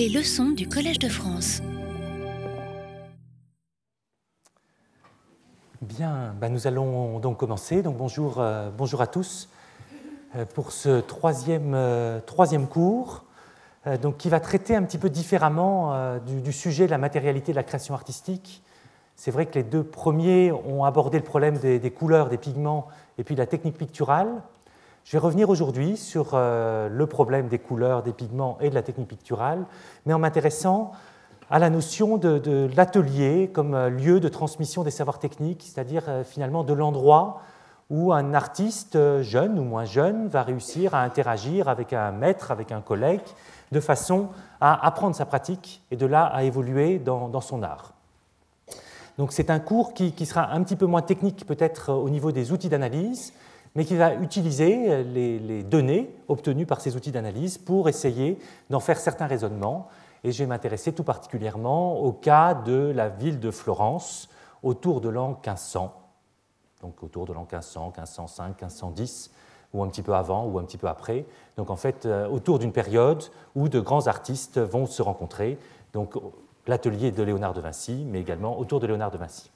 Les leçons du Collège de France. Bien, ben nous allons donc commencer. Donc bonjour, euh, bonjour à tous euh, pour ce troisième, euh, troisième cours donc, qui va traiter un petit peu différemment du, sujet de la matérialité de la création artistique. C'est vrai que les deux premiers ont abordé le problème des, des, couleurs, des pigments et puis de la technique picturale. Je vais revenir aujourd'hui sur le problème des couleurs, des pigments et de la technique picturale, mais en m'intéressant à la notion de, l'atelier comme euh, lieu de transmission des savoirs techniques, c'est-à-dire euh, finalement de l'endroit où un artiste euh, jeune ou moins jeune va réussir à interagir avec un maître, avec un collègue, de façon à apprendre sa pratique et de là à évoluer dans, son art. Donc c'est un cours qui, sera un petit peu moins technique peut-être au niveau des outils d'analyse, mais qui va utiliser les données obtenues par ces outils d'analyse pour essayer d'en faire certains raisonnements et je vais m'intéresser tout particulièrement au cas de la ville de Florence autour de l'an 1500, donc autour de l'an 1500, 1505, 1510, ou un petit peu avant ou un petit peu après. Donc en fait, euh, autour d'une période où de grands artistes vont se rencontrer, donc l'atelier de Léonard de Vinci, mais également autour de Léonard de Vinci.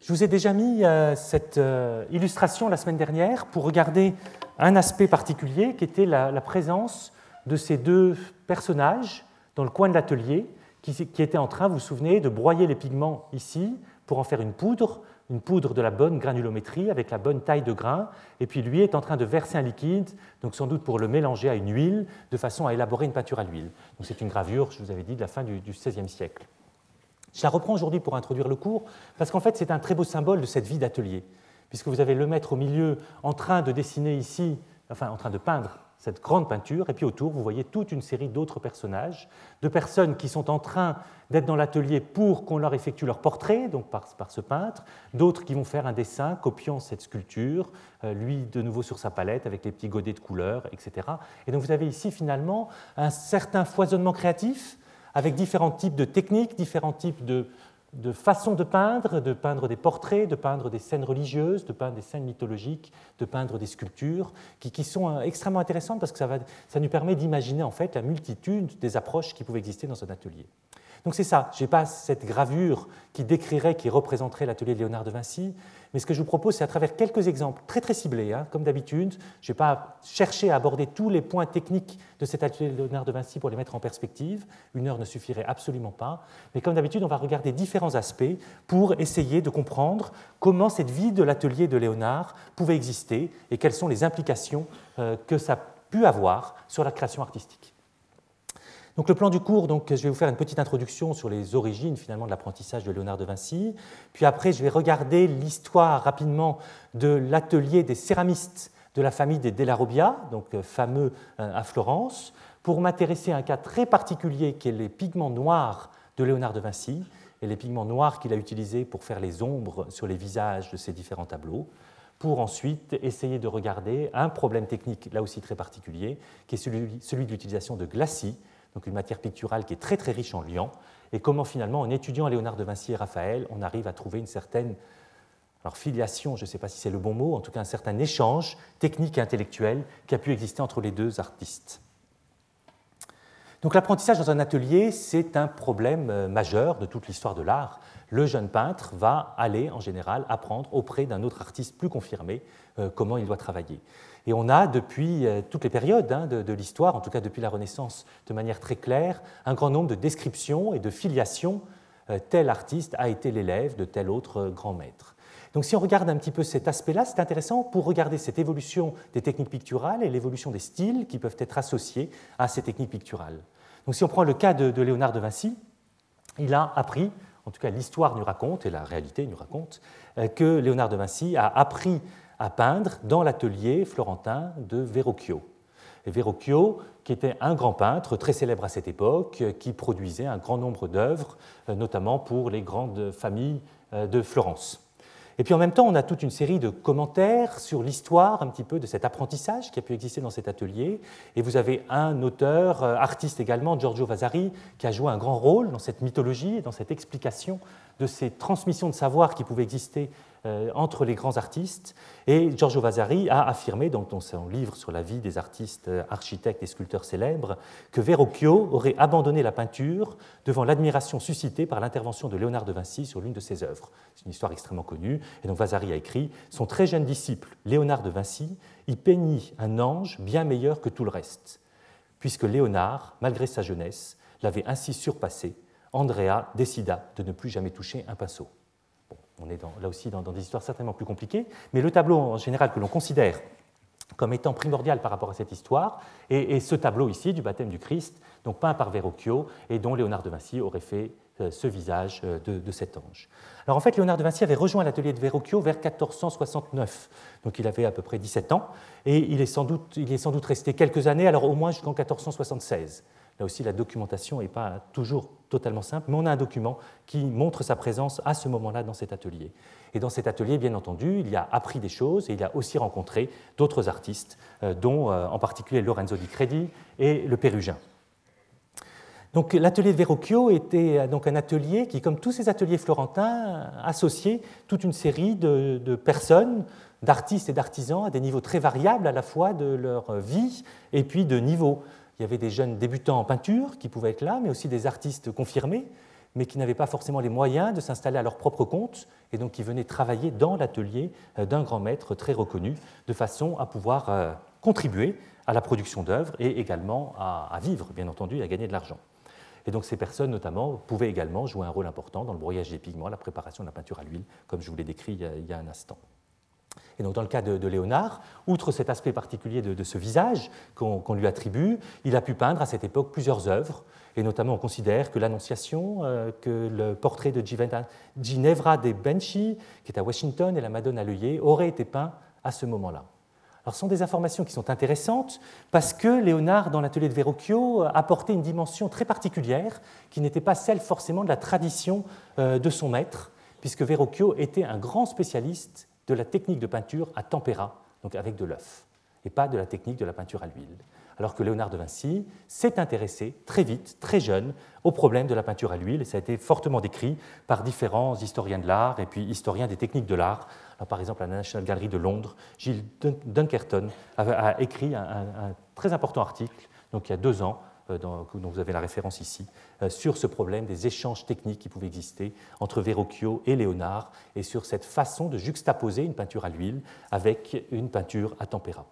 Je vous ai déjà mis euh, cette euh, illustration la semaine dernière pour regarder un aspect particulier qui était la présence de ces deux personnages dans le coin de l'atelier qui, était en train, vous vous souvenez, de broyer les pigments ici pour en faire une poudre, une poudre de la bonne granulométrie avec la bonne taille de grain, et puis lui est en train de verser un liquide, donc sans doute pour le mélanger à une huile, de façon à élaborer une peinture à l'huile. C'est une gravure, je vous avais dit, de la fin du XVIe siècle. Je la reprends aujourd'hui pour introduire le cours, parce qu'en fait c'est un très beau symbole de cette vie d'atelier, puisque vous avez le maître au milieu en train de dessiner ici, enfin en train de peindre cette grande peinture, et puis autour, vous voyez toute une série d'autres personnages, de personnes qui sont en train d'être dans l'atelier pour qu'on leur effectue leur portrait, donc par, ce peintre, d'autres qui vont faire un dessin copiant cette sculpture, euh, lui de nouveau sur sa palette avec les petits godets de couleurs, etc. Et donc vous avez ici finalement un certain foisonnement créatif avec différents types de techniques, différents types de, de façon de peindre, de peindre des portraits, de peindre des scènes religieuses, de peindre des scènes mythologiques, de peindre des sculptures, qui, sont euh, extrêmement intéressantes parce que ça, ça nous permet d'imaginer en fait la multitude des approches qui pouvaient exister dans un atelier. Donc c'est ça, je n'ai pas cette gravure qui décrirait, qui représenterait l'atelier de Léonard de Vinci, mais ce que je vous propose, c'est à travers quelques exemples très très ciblés, hein, comme d'habitude. Je ne vais pas chercher à aborder tous les points techniques de cet atelier de Léonard de Vinci pour les mettre en perspective. Une heure ne suffirait absolument pas. Mais comme d'habitude, on va regarder différents aspects pour essayer de comprendre comment cette vie de l'atelier de Léonard pouvait exister et quelles sont les implications euh, que ça a pu avoir sur la création artistique. Donc le plan du cours, donc, je vais vous faire une petite introduction sur les origines finalement de l'apprentissage de Léonard de Vinci. Puis après, je vais regarder l'histoire rapidement de l'atelier des céramistes de la famille des Della Robbia, donc euh, fameux euh, à Florence, pour m'intéresser à un cas très particulier qui est les pigments noirs de Léonard de Vinci et les pigments noirs qu'il a utilisés pour faire les ombres sur les visages de ces différents tableaux pour ensuite essayer de regarder un problème technique, là aussi très particulier, qui est celui, celui de l'utilisation de glacis donc une matière picturale qui est très très riche en liant, et comment finalement, en étudiant Léonard de Vinci et Raphaël, on arrive à trouver une certaine alors, filiation, je ne sais pas si c'est le bon mot, en tout cas un certain échange technique et intellectuel qui a pu exister entre les deux artistes. Donc l'apprentissage dans un atelier, c'est un problème euh, majeur de toute l'histoire de l'art. Le jeune peintre va aller en général apprendre auprès d'un autre artiste plus confirmé euh, comment il doit travailler. Et on a depuis euh, toutes les périodes hein, de, l'histoire, en tout cas depuis la Renaissance de manière très claire, un grand nombre de descriptions et de filiations. Euh, tel artiste a été l'élève de tel autre euh, grand maître. Donc si on regarde un petit peu cet aspect-là, c'est intéressant pour regarder cette évolution des techniques picturales et l'évolution des styles qui peuvent être associés à ces techniques picturales. Donc si on prend le cas de, de Léonard de Vinci, il a appris, en tout cas l'histoire nous raconte et la réalité nous raconte, que Léonard de Vinci a appris à peindre dans l'atelier florentin de Verrocchio. Verrocchio, qui était un grand peintre très célèbre à cette époque, qui produisait un grand nombre d'œuvres, euh, notamment pour les grandes familles euh, de Florence. Et puis en même temps, on a toute une série de commentaires sur l'histoire un petit peu de cet apprentissage qui a pu exister dans cet atelier. Et vous avez un auteur, euh, artiste également, Giorgio Vasari, qui a joué un grand rôle dans cette mythologie et dans cette explication de ces transmissions de savoir qui pouvaient exister euh, entre les grands artistes. Et Giorgio Vasari a affirmé dans, son livre sur la vie des artistes, euh, architectes et sculpteurs célèbres que Verrocchio aurait abandonné la peinture devant l'admiration suscitée par l'intervention de Léonard de Vinci sur l'une de ses œuvres. C'est une histoire extrêmement connue. Et donc Vasari a écrit Son très jeune disciple, Léonard de Vinci, y peignit un ange bien meilleur que tout le reste. Puisque Léonard, malgré sa jeunesse, l'avait ainsi surpassé, Andrea décida de ne plus jamais toucher un pinceau on est là aussi dans, des histoires certainement plus compliquées, mais le tableau en général que l'on considère comme étant primordial par rapport à cette histoire est, ce tableau ici du baptême du Christ, donc peint par Verrocchio et dont Léonard de Vinci aurait fait euh, ce visage euh, de, cet ange. Alors en fait, Léonard de Vinci avait rejoint l'atelier de Verrocchio vers 1469, donc il avait à peu près 17 ans, et il est sans doute, il est sans doute resté quelques années, alors au moins jusqu'en 1476. Là aussi, la documentation n'est pas toujours totalement simple, mais on a un document qui montre sa présence à ce moment-là dans cet atelier. Et dans cet atelier, bien entendu, il a appris des choses et il a aussi rencontré d'autres artistes, euh, dont euh, en particulier Lorenzo di Credi et le Pérugin. Donc l'atelier de Verrocchio était euh, donc un atelier qui, comme tous ces ateliers florentins, associait toute une série de personnes, d'artistes et d'artisans à des niveaux très variables à la fois de leur vie et puis de niveau. Il y avait des jeunes débutants en peinture qui pouvaient être là, mais aussi des artistes confirmés, mais qui n'avaient pas forcément les moyens de s'installer à leur propre compte, et donc qui venaient travailler dans l'atelier euh, d'un grand maître très reconnu, de façon à pouvoir euh, contribuer à la production d'œuvres et également à vivre, bien entendu, et à gagner de l'argent. Et donc ces personnes, notamment, pouvaient également jouer un rôle important dans le broyage des pigments, la préparation de la peinture à l'huile, comme je vous l'ai décrit il y a un instant. Et donc, dans le cas de, Léonard, outre cet aspect particulier de, ce visage qu'on lui attribue, il a pu peindre à cette époque plusieurs œuvres, et notamment on considère que l'Annonciation, euh, que le portrait de Ginevra de Benchi, qui est à Washington, et la Madone à l'œillet, auraient été peints à ce moment-là. Alors, ce sont des informations qui sont intéressantes parce que Léonard, dans l'atelier de Verrocchio, apportait une dimension très particulière qui n'était pas celle forcément de la tradition euh, de son maître, puisque Verrocchio était un grand spécialiste de la technique de peinture à tempéra, donc avec de l'œuf, et pas de la technique de la peinture à l'huile. Alors que Léonard de Vinci s'est intéressé très vite, très jeune, au problème de la peinture à l'huile, et ça a été fortement décrit par différents historiens de l'art et puis historiens des techniques de l'art. Par exemple, à la National Gallery de Londres, Gilles Dunkerton a, écrit un, un très important article, donc il y a deux ans, dont vous avez la référence ici, euh, sur ce problème des échanges techniques qui pouvaient exister entre Verrocchio et Léonard, et sur cette façon de juxtaposer une peinture à l'huile avec une peinture à tempéra.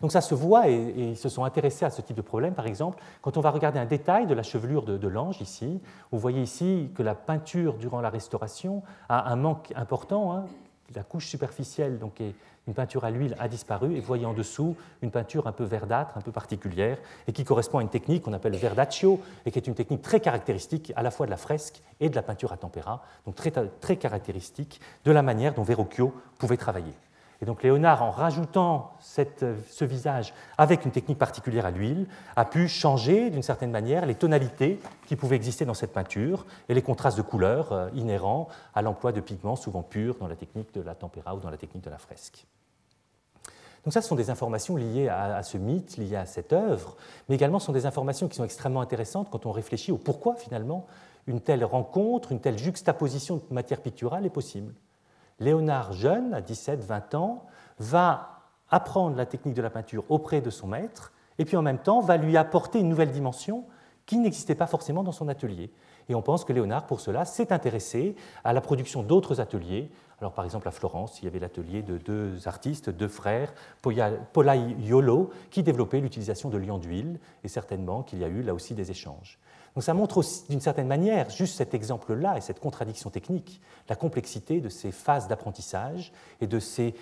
Donc ça se voit et, ils se sont intéressés à ce type de problème. Par exemple, quand on va regarder un détail de la chevelure de, l'ange ici, vous voyez ici que la peinture durant la restauration a un manque important. Hein. La couche superficielle donc, est une peinture à l'huile a disparu et vous voyez en dessous une peinture un peu verdâtre, un peu particulière, et qui correspond à une technique qu'on appelle verdaccio, et qui est une technique très caractéristique à la fois de la fresque et de la peinture à tempéra, donc très, très caractéristique de la manière dont Verrocchio pouvait travailler. Et donc Léonard, en rajoutant ce visage avec une technique particulière à l'huile, a pu changer d'une certaine manière les tonalités qui pouvaient exister dans cette peinture et les contrastes de couleurs euh, inhérents à l'emploi de pigments souvent purs dans la technique de la tempéra ou dans la technique de la fresque. Donc ça, ce sont des informations liées à, ce mythe, liées à cette œuvre, mais également ce sont des informations qui sont extrêmement intéressantes quand on réfléchit au pourquoi finalement une telle rencontre, une telle juxtaposition de matière picturale est possible. Léonard, jeune, à 17-20 ans, va apprendre la technique de la peinture auprès de son maître, et puis en même temps va lui apporter une nouvelle dimension qui n'existait pas forcément dans son atelier. Et on pense que Léonard, pour cela, s'est intéressé à la production d'autres ateliers. Alors, par exemple, à Florence, il y avait l'atelier de deux artistes, deux frères, Polaiolo, qui développaient l'utilisation de liant d'huile, et certainement qu'il y a eu là aussi des échanges. Donc ça montre d'une certaine manière, juste cet exemple-là et cette contradiction technique, la complexité de ces phases d'apprentissage et de ces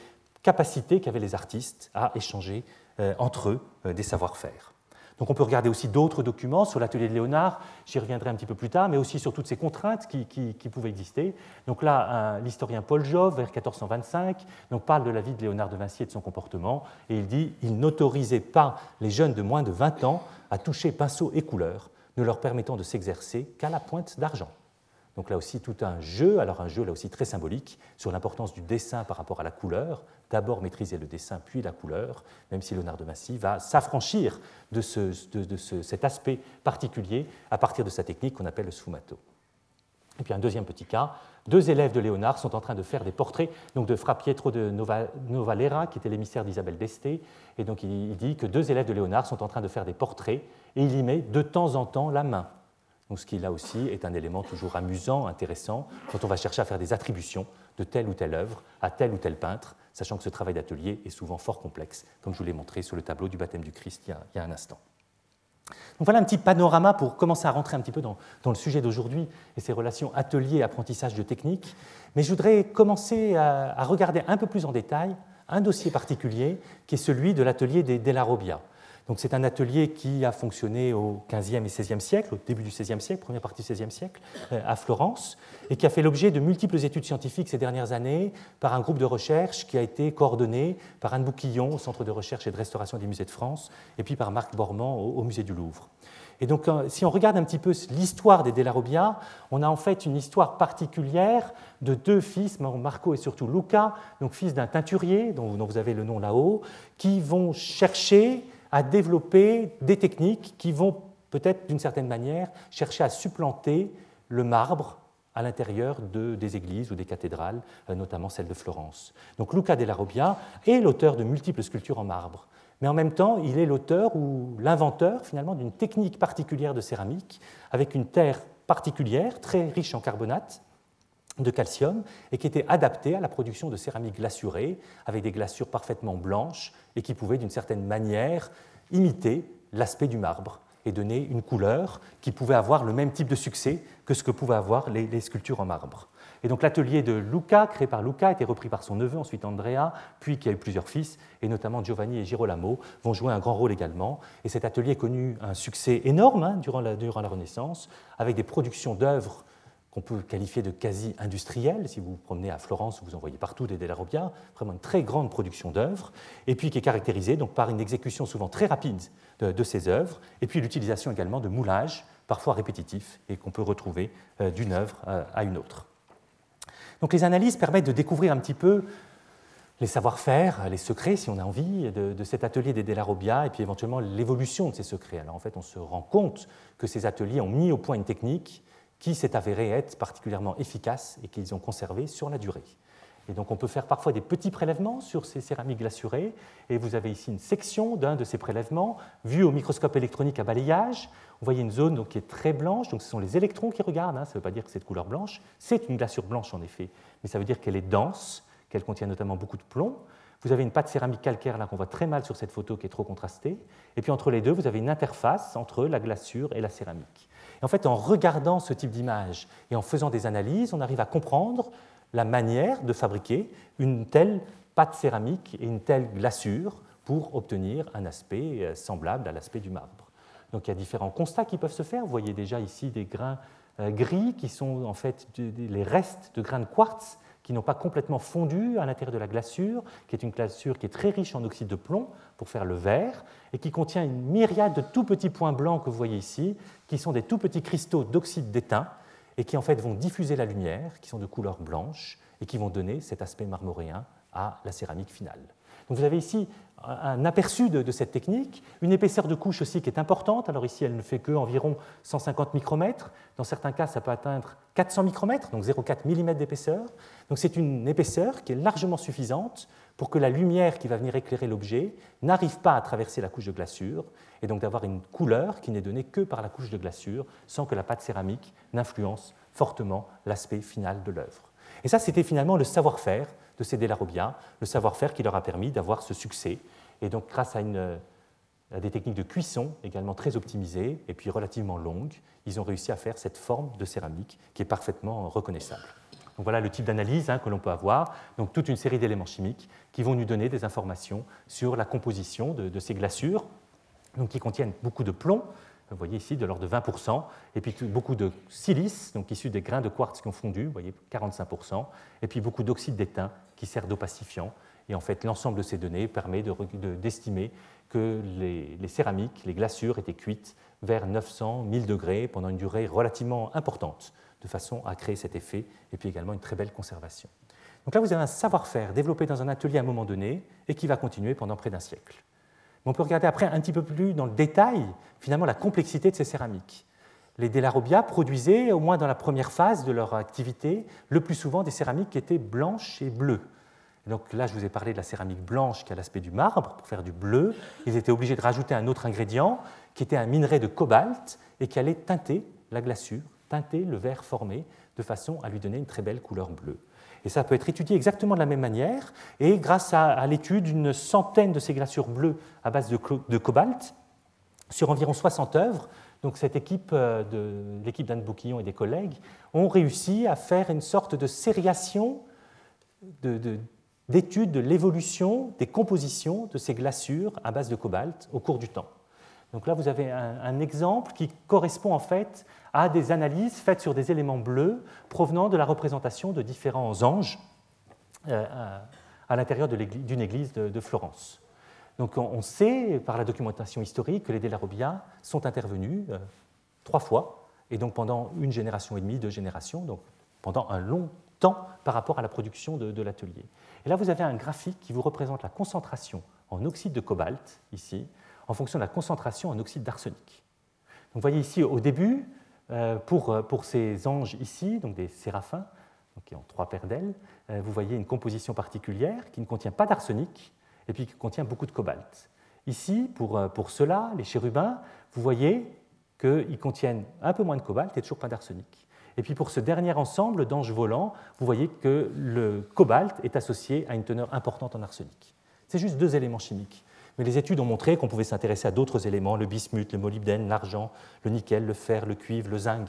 capacités qu'avaient les artistes à échanger euh, entre eux euh, des savoir-faire. Donc on peut regarder aussi d'autres documents sur l'atelier de Léonard, j'y reviendrai un petit peu plus tard, mais aussi sur toutes ces contraintes qui, pouvaient exister. Donc là, l'historien Paul Jove, vers 1425, donc, parle de la vie de Léonard de Vinci et de son comportement, et il dit il n'autorisait pas les jeunes de moins de 20 ans à toucher pinceau et couleurs, ne leur permettant de s'exercer qu'à la pointe d'argent. Donc là aussi tout un jeu, alors un jeu là aussi très symbolique sur l'importance du dessin par rapport à la couleur, d'abord maîtriser le dessin puis la couleur, même si Léonard de Vinci va s'affranchir de, cet aspect particulier à partir de sa technique qu'on appelle le sfumato. Et puis un deuxième petit cas, deux élèves de Léonard sont en train de faire des portraits donc de Fra Pietro de Novalera, qui était l'émissaire d'Isabelle d'Este. Et donc il dit que deux élèves de Léonard sont en train de faire des portraits et il y met de temps en temps la main. Donc ce qui là aussi est un élément toujours amusant, intéressant, quand on va chercher à faire des attributions de telle ou telle œuvre à tel ou tel peintre, sachant que ce travail d'atelier est souvent fort complexe, comme je vous l'ai montré sur le tableau du baptême du Christ il y a, un instant. Voilà un petit panorama pour commencer à rentrer un petit peu dans, le sujet d'aujourd'hui et ces relations atelier-apprentissage de technique. Mais je voudrais commencer à, regarder un peu plus en détail un dossier particulier qui est celui de l'atelier des Della Robbia c'est un atelier qui a fonctionné au XVe et XVIe siècle, au début du XVIe siècle, première partie du XVIe siècle, euh, à Florence, et qui a fait l'objet de multiples études scientifiques ces dernières années par un groupe de recherche qui a été coordonné par Anne Bouquillon au Centre de recherche et de restauration des musées de France, et puis par Marc Bormand au, Musée du Louvre. Et donc, euh, si on regarde un petit peu l'histoire des Della Robbia, on a en fait une histoire particulière de deux fils, Marco et surtout Luca, donc fils d'un teinturier, dont vous avez le nom là-haut, qui vont chercher à développer des techniques qui vont peut-être d'une certaine manière chercher à supplanter le marbre à l'intérieur de, des églises ou des cathédrales, euh, notamment celle de Florence. Donc Luca della Robbia est l'auteur de multiples sculptures en marbre, mais en même temps, il est l'auteur ou l'inventeur finalement d'une technique particulière de céramique avec une terre particulière, très riche en carbonate, de calcium et qui était adapté à la production de céramique glaçurée avec des glaçures parfaitement blanches et qui pouvait d'une certaine manière imiter l'aspect du marbre et donner une couleur qui pouvait avoir le même type de succès que ce que pouvaient avoir les, sculptures en marbre. Et donc l'atelier de Luca, créé par Luca, a été repris par son neveu, ensuite Andrea, puis qui a eu plusieurs fils, et notamment Giovanni et Girolamo vont jouer un grand rôle également. Et cet atelier a connu un succès énorme hein, durant, la, durant la Renaissance, avec des productions d'œuvres qu'on peut qualifier de quasi industriel. Si vous vous promenez à Florence, vous en voyez partout des Della Robbia, vraiment une très grande production d'œuvres, et puis qui est caractérisée donc, par une exécution souvent très rapide de, ces œuvres, et puis l'utilisation également de moulages, parfois répétitifs, et qu'on peut retrouver euh, d'une œuvre euh, à une autre. Donc les analyses permettent de découvrir un petit peu les savoir-faire, les secrets, si on a envie, de, cet atelier des Della Robbia, et puis éventuellement l'évolution de ces secrets. Alors en fait, on se rend compte que ces ateliers ont mis au point une technique qui s'est avéré être particulièrement efficace et qu'ils ont conservé sur la durée. Et donc on peut faire parfois des petits prélèvements sur ces céramiques glaçurées, et vous avez ici une section d'un de ces prélèvements vu au microscope électronique à balayage. Vous voyez une zone donc, qui est très blanche, donc ce sont les électrons qui regardent, hein. ça ne veut pas dire que c'est de couleur blanche, c'est une glaçure blanche en effet, mais ça veut dire qu'elle est dense, qu'elle contient notamment beaucoup de plomb. Vous avez une pâte céramique calcaire là qu'on voit très mal sur cette photo qui est trop contrastée, et puis entre les deux, vous avez une interface entre la glaçure et la céramique en fait, en regardant ce type d'image et en faisant des analyses, on arrive à comprendre la manière de fabriquer une telle pâte céramique et une telle glaçure pour obtenir un aspect euh, semblable à l'aspect du marbre. Donc il y a différents constats qui peuvent se faire. Vous voyez déjà ici des grains euh, gris qui sont en fait les restes de grains de quartz qui n'ont pas complètement fondu à l'intérieur de la glaçure, qui est une glaçure qui est très riche en oxyde de plomb pour faire le verre, et qui contient une myriade de tout petits points blancs que vous voyez ici, qui sont des tout petits cristaux d'oxyde d'étain, et qui en fait vont diffuser la lumière, qui sont de couleur blanche, et qui vont donner cet aspect marmoréen à la céramique finale. Donc vous avez ici un aperçu de, cette technique, une épaisseur de couche aussi qui est importante. Alors ici, elle ne fait que environ 150 micromètres. Dans certains cas, ça peut atteindre 400 micromètres, donc 0,4 mm d'épaisseur. Donc c'est une épaisseur qui est largement suffisante pour que la lumière qui va venir éclairer l'objet n'arrive pas à traverser la couche de glaçure, et donc d'avoir une couleur qui n'est donnée que par la couche de glaçure, sans que la pâte céramique n'influence fortement l'aspect final de l'œuvre. Et ça, c'était finalement le savoir-faire de ces Delarobiens, le savoir-faire qui leur a permis d'avoir ce succès. Et donc, grâce à, des techniques de cuisson également très optimisées et puis relativement longues, ils ont réussi à faire cette forme de céramique qui est parfaitement reconnaissable. Donc voilà le type d'analyse hein, que l'on peut avoir. Donc toute une série d'éléments chimiques qui vont nous donner des informations sur la composition de, de ces glaçures, donc qui contiennent beaucoup de plomb, vous voyez ici de l'ordre de 20%, et puis beaucoup de silice, donc issu des grains de quartz qui ont fondu, vous voyez 45%, et puis beaucoup d'oxyde d'étain qui sert d'opacifiant. Et en fait, l'ensemble de ces données permet d'estimer que les, les, céramiques, les glaçures étaient cuites vers 900, 1000 degrés pendant une durée relativement importante, de façon à créer cet effet, et puis également une très belle conservation. Donc là, vous avez un savoir-faire développé dans un atelier à un moment donné et qui va continuer pendant près d'un siècle on peut regarder après un petit peu plus dans le détail, finalement, la complexité de ces céramiques. les Delarobia produisaient, au moins dans la première phase de leur activité, le plus souvent des céramiques qui étaient blanches et bleues. donc là, je vous ai parlé de la céramique blanche qui a l'aspect du marbre pour faire du bleu. Ils étaient obligés de rajouter un autre ingrédient qui était un minerai de cobalt et qui allait teinter la glaçure, teinter le verre formé de façon à lui donner une très belle couleur bleue. Et ça peut être étudié exactement de la même manière. Et grâce à, l'étude d'une centaine de ces glaçures bleues à base de, cobalt, sur environ 60 œuvres, donc cette équipe, euh, l'équipe d'Anne Bouquillon et des collègues, ont réussi à faire une sorte de sériation d'études de, de l'évolution des compositions de ces glaçures à base de cobalt au cours du temps. Donc là, vous avez un, exemple qui correspond en fait à des analyses faites sur des éléments bleus provenant de la représentation de différents anges euh, à l'intérieur d'une église de, Florence. Donc on sait par la documentation historique que les Delarobia sont intervenus euh, trois fois, et donc pendant une génération et demie, deux générations, donc pendant un long temps par rapport à la production de l'atelier. Et là, vous avez un graphique qui vous représente la concentration en oxyde de cobalt, ici, en fonction de la concentration en oxyde d'arsenic. Vous voyez ici au début, euh, pour, euh, pour, ces anges ici, donc des séraphins, qui ont trois paires d'ailes, euh, vous voyez une composition particulière qui ne contient pas d'arsenic et puis qui contient beaucoup de cobalt. Ici, pour, pour ceux-là, les chérubins, vous voyez qu'ils contiennent un peu moins de cobalt et toujours pas d'arsenic. Et puis pour ce dernier ensemble d'anges volants, vous voyez que le cobalt est associé à une teneur importante en arsenic. C'est juste deux éléments chimiques. Mais les études ont montré qu'on pouvait s'intéresser à d'autres éléments, le bismuth, le molybdène, l'argent, le nickel, le fer, le cuivre, le zinc,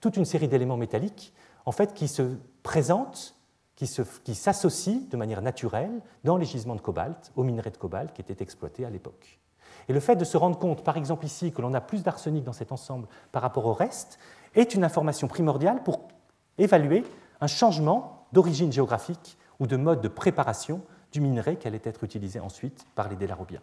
toute une série d'éléments métalliques en fait, qui se présentent, qui s'associent de manière naturelle dans les gisements de cobalt, aux minerais de cobalt qui étaient exploités à l'époque. Et le fait de se rendre compte, par exemple ici, que l'on a plus d'arsenic dans cet ensemble par rapport au reste, est une information primordiale pour évaluer un changement d'origine géographique ou de mode de préparation du minerai qui allait être utilisé ensuite par les Delarobiens.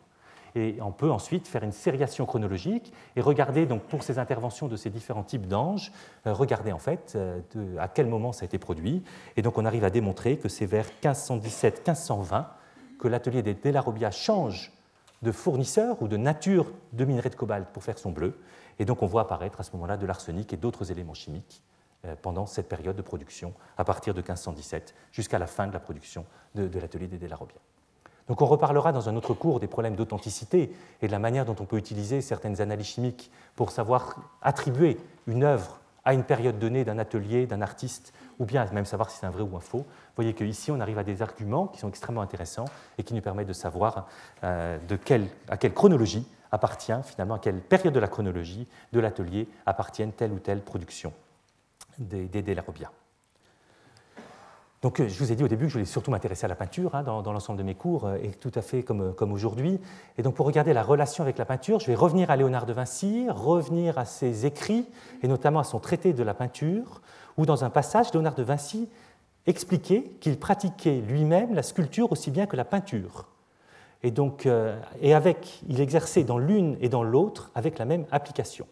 Et on peut ensuite faire une sériation chronologique et regarder donc pour ces interventions de ces différents types d'anges, euh, regarder en fait euh, à quel moment ça a été produit. Et donc on arrive à démontrer que c'est vers 1517-1520 que l'atelier des Delarobia change de fournisseur ou de nature de minerai de cobalt pour faire son bleu. Et donc on voit apparaître à ce moment-là de l'arsenic et d'autres éléments chimiques pendant cette période de production, à partir de 1517 jusqu'à la fin de la production de, l'atelier des Delarobia. Donc on reparlera dans un autre cours des problèmes d'authenticité et de la manière dont on peut utiliser certaines analyses chimiques pour savoir attribuer une œuvre à une période donnée d'un atelier, d'un artiste, ou bien même savoir si c'est un vrai ou un faux. Vous voyez qu'ici, on arrive à des arguments qui sont extrêmement intéressants et qui nous permettent de savoir euh, à quelle chronologie appartient, finalement, à quelle période de la chronologie de l'atelier appartiennent telle ou telle production des, des Donc, euh, je vous ai dit au début que je voulais surtout m'intéresser à la peinture hein, dans, l'ensemble de mes cours, euh, et tout à fait comme, comme aujourd'hui. Et donc, pour regarder la relation avec la peinture, je vais revenir à Léonard de Vinci, revenir à ses écrits, et notamment à son traité de la peinture, où dans un passage, Léonard de Vinci expliquait qu'il pratiquait lui-même la sculpture aussi bien que la peinture. Et donc, euh, et avec, il exerçait dans l'une et dans l'autre avec la même application.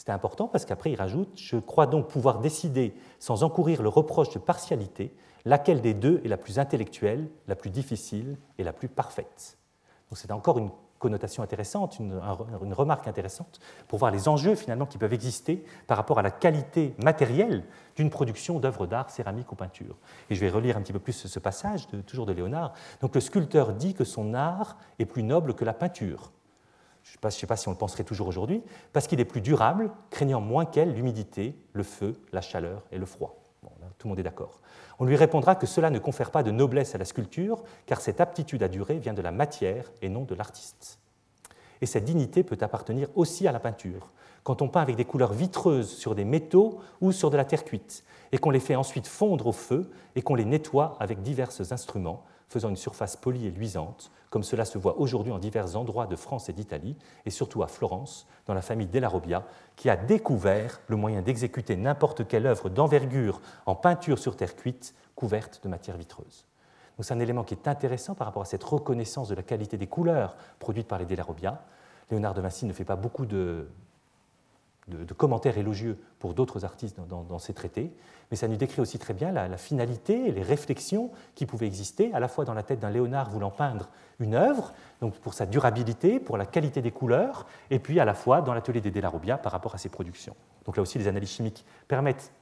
C'était important parce qu'après il rajoute Je crois donc pouvoir décider, sans encourir le reproche de partialité, laquelle des deux est la plus intellectuelle, la plus difficile et la plus parfaite. Donc c'est encore une connotation intéressante, une, une, remarque intéressante pour voir les enjeux finalement qui peuvent exister par rapport à la qualité matérielle d'une production d'œuvres d'art, céramique ou peinture. Et je vais relire un petit peu plus ce passage, de, toujours de Léonard. Donc le sculpteur dit que son art est plus noble que la peinture je ne sais, pas si on le penserait toujours aujourd'hui, parce qu'il est plus durable, craignant moins qu'elle l'humidité, le feu, la chaleur et le froid. tout le monde est d'accord. On lui répondra que cela ne confère pas de noblesse à la sculpture, car cette aptitude à durer vient de la matière et non de l'artiste. Et cette dignité peut appartenir aussi à la peinture, quand on peint avec des couleurs vitreuses sur des métaux ou sur de la terre cuite, et qu'on les fait ensuite fondre au feu et qu'on les nettoie avec divers instruments, faisant une surface polie et luisante, comme cela se voit aujourd'hui en divers endroits de France et d'Italie, et surtout à Florence, dans la famille Della qui a découvert le moyen d'exécuter n'importe quelle œuvre d'envergure en peinture sur terre cuite, couverte de matière vitreuse. c'est un élément qui est intéressant par rapport à cette reconnaissance de la qualité des couleurs produites par les Della Léonard de Vinci ne fait pas beaucoup de, de, commentaires élogieux pour d'autres artistes dans, ces traités, mais ça nous décrit aussi très bien la, finalité et les réflexions qui pouvaient exister, à la fois dans la tête d'un Léonard voulant peindre une œuvre, donc pour sa durabilité, pour la qualité des couleurs, et puis à la fois dans l'atelier des Delarobbia par rapport à ses productions. Donc là aussi, les analyses chimiques permettent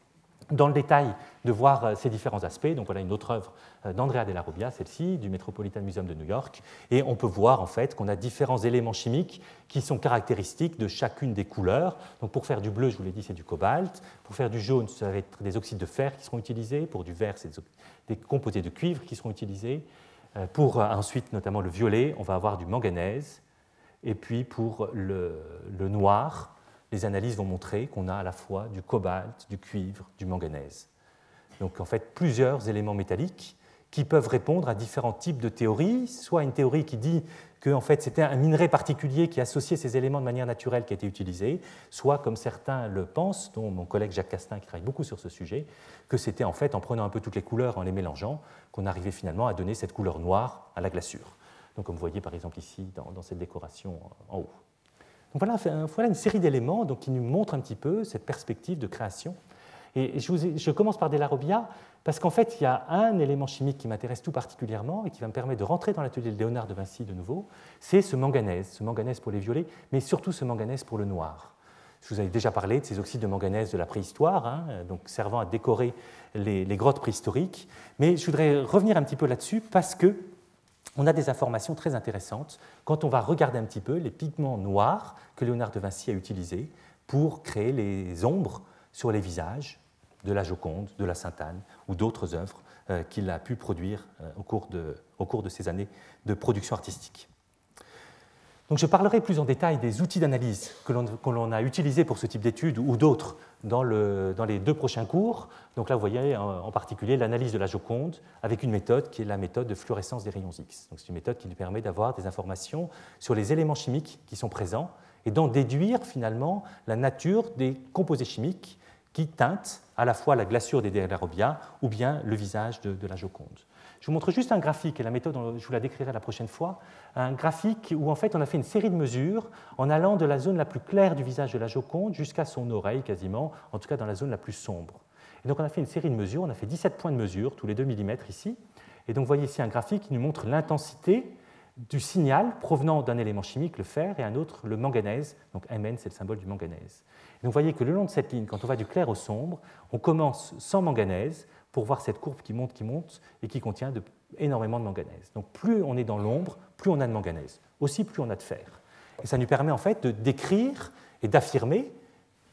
dans le détail de voir euh, ces différents aspects. Donc voilà une autre œuvre euh, d'Andrea Della Robbia, celle-ci, du Metropolitan Museum de New York. Et on peut voir en fait qu'on a différents éléments chimiques qui sont caractéristiques de chacune des couleurs. Donc pour faire du bleu, je vous l'ai dit, c'est du cobalt. Pour faire du jaune, ça va être des oxydes de fer qui seront utilisés. Pour du vert, c'est des composés de cuivre qui seront utilisés. Euh, pour ensuite, notamment le violet, on va avoir du manganèse. Et puis pour le, le noir, les analyses vont montrer qu'on a à la fois du cobalt, du cuivre, du manganèse. Donc en fait plusieurs éléments métalliques qui peuvent répondre à différents types de théories, soit une théorie qui dit que en fait, c'était un minerai particulier qui associait ces éléments de manière naturelle qui a été utilisé, soit comme certains le pensent, dont mon collègue Jacques Castin qui travaille beaucoup sur ce sujet, que c'était en fait en prenant un peu toutes les couleurs, en les mélangeant, qu'on arrivait finalement à donner cette couleur noire à la glaçure. Donc comme vous voyez par exemple ici dans, dans cette décoration en haut. Donc voilà, une série d'éléments qui nous montrent un petit peu cette perspective de création. Et je, commence par De La Robbia parce qu'en fait, il y a un élément chimique qui m'intéresse tout particulièrement et qui va me permettre de rentrer dans l'atelier de Léonard de Vinci de nouveau, c'est ce manganèse, ce manganèse pour les violets, mais surtout ce manganèse pour le noir. Je vous avais déjà parlé de ces oxydes de manganèse de la préhistoire, hein, donc servant à décorer les, grottes préhistoriques. Mais je voudrais revenir un petit peu là-dessus parce que on a des informations très intéressantes quand on va regarder un petit peu les pigments noirs que Léonard de Vinci a utilisés pour créer les ombres sur les visages de la Joconde, de la Sainte-Anne ou d'autres œuvres euh, qu'il a pu produire euh, au cours, de, ces années de production artistique. Je parlerai plus en détail des outils d'analyse que l'on a utilisés pour ce type d'études ou d'autres dans, les deux prochains cours. Donc là, vous voyez en particulier l'analyse de la Joconde avec une méthode qui est la méthode de fluorescence des rayons X. C'est une méthode qui nous permet d'avoir des informations sur les éléments chimiques qui sont présents et d'en déduire finalement la nature des composés chimiques qui teintent à la fois la glaçure des Delarobias ou bien le visage de la Joconde. Je vous montre juste un graphique, et la méthode, je vous la décrirai la prochaine fois, un graphique où en fait on a fait une série de mesures en allant de la zone la plus claire du visage de la Joconde jusqu'à son oreille quasiment, en tout cas dans la zone la plus sombre. Et donc on a fait une série de mesures, on a fait 17 points de mesure, tous les 2 mm ici, et donc vous voyez ici un graphique qui nous montre l'intensité du signal provenant d'un élément chimique, le fer, et un autre, le manganèse. Donc Mn, c'est le symbole du manganèse. Donc vous voyez que le long de cette ligne, quand on va du clair au sombre, on commence sans manganèse, pour voir cette courbe qui monte, qui monte, et qui contient énormément de manganèse. Donc plus on est dans l'ombre, plus on a de manganèse. Aussi, plus on a de fer. Et ça nous permet en fait de décrire et d'affirmer,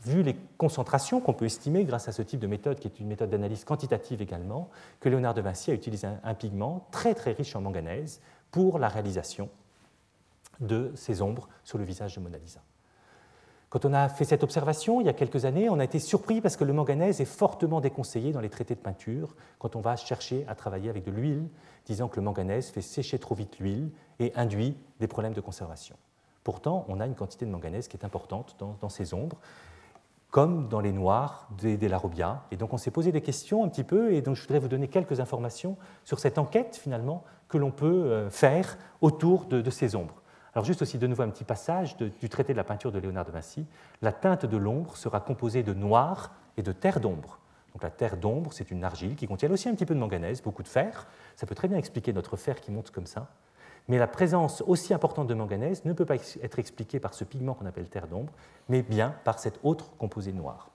vu les concentrations qu'on peut estimer grâce à ce type de méthode, qui est une méthode d'analyse quantitative également, que Léonard de Vinci a utilisé un, pigment très très riche en manganèse pour la réalisation de ces ombres sur le visage de Mona Lisa. Quand on a fait cette observation il y a quelques années, on a été surpris parce que le manganèse est fortement déconseillé dans les traités de peinture quand on va chercher à travailler avec de l'huile, disant que le manganèse fait sécher trop vite l'huile et induit des problèmes de conservation. Pourtant, on a une quantité de manganèse qui est importante dans, ces ombres, comme dans les noirs des, Larobia. Et donc on s'est posé des questions un petit peu, et donc je voudrais vous donner quelques informations sur cette enquête finalement que l'on peut euh, faire autour de ces ombres. Alors juste aussi de nouveau un petit passage du traité de la peinture de Léonard de Vinci. La teinte de l'ombre sera composée de noir et de terre d'ombre. Donc la terre d'ombre, c'est une argile qui contient aussi un petit peu de manganèse, beaucoup de fer. Ça peut très bien expliquer notre fer qui monte comme ça. Mais la présence aussi importante de manganèse ne peut pas être expliquée par ce pigment qu'on appelle terre d'ombre, mais bien par cet autre composé noir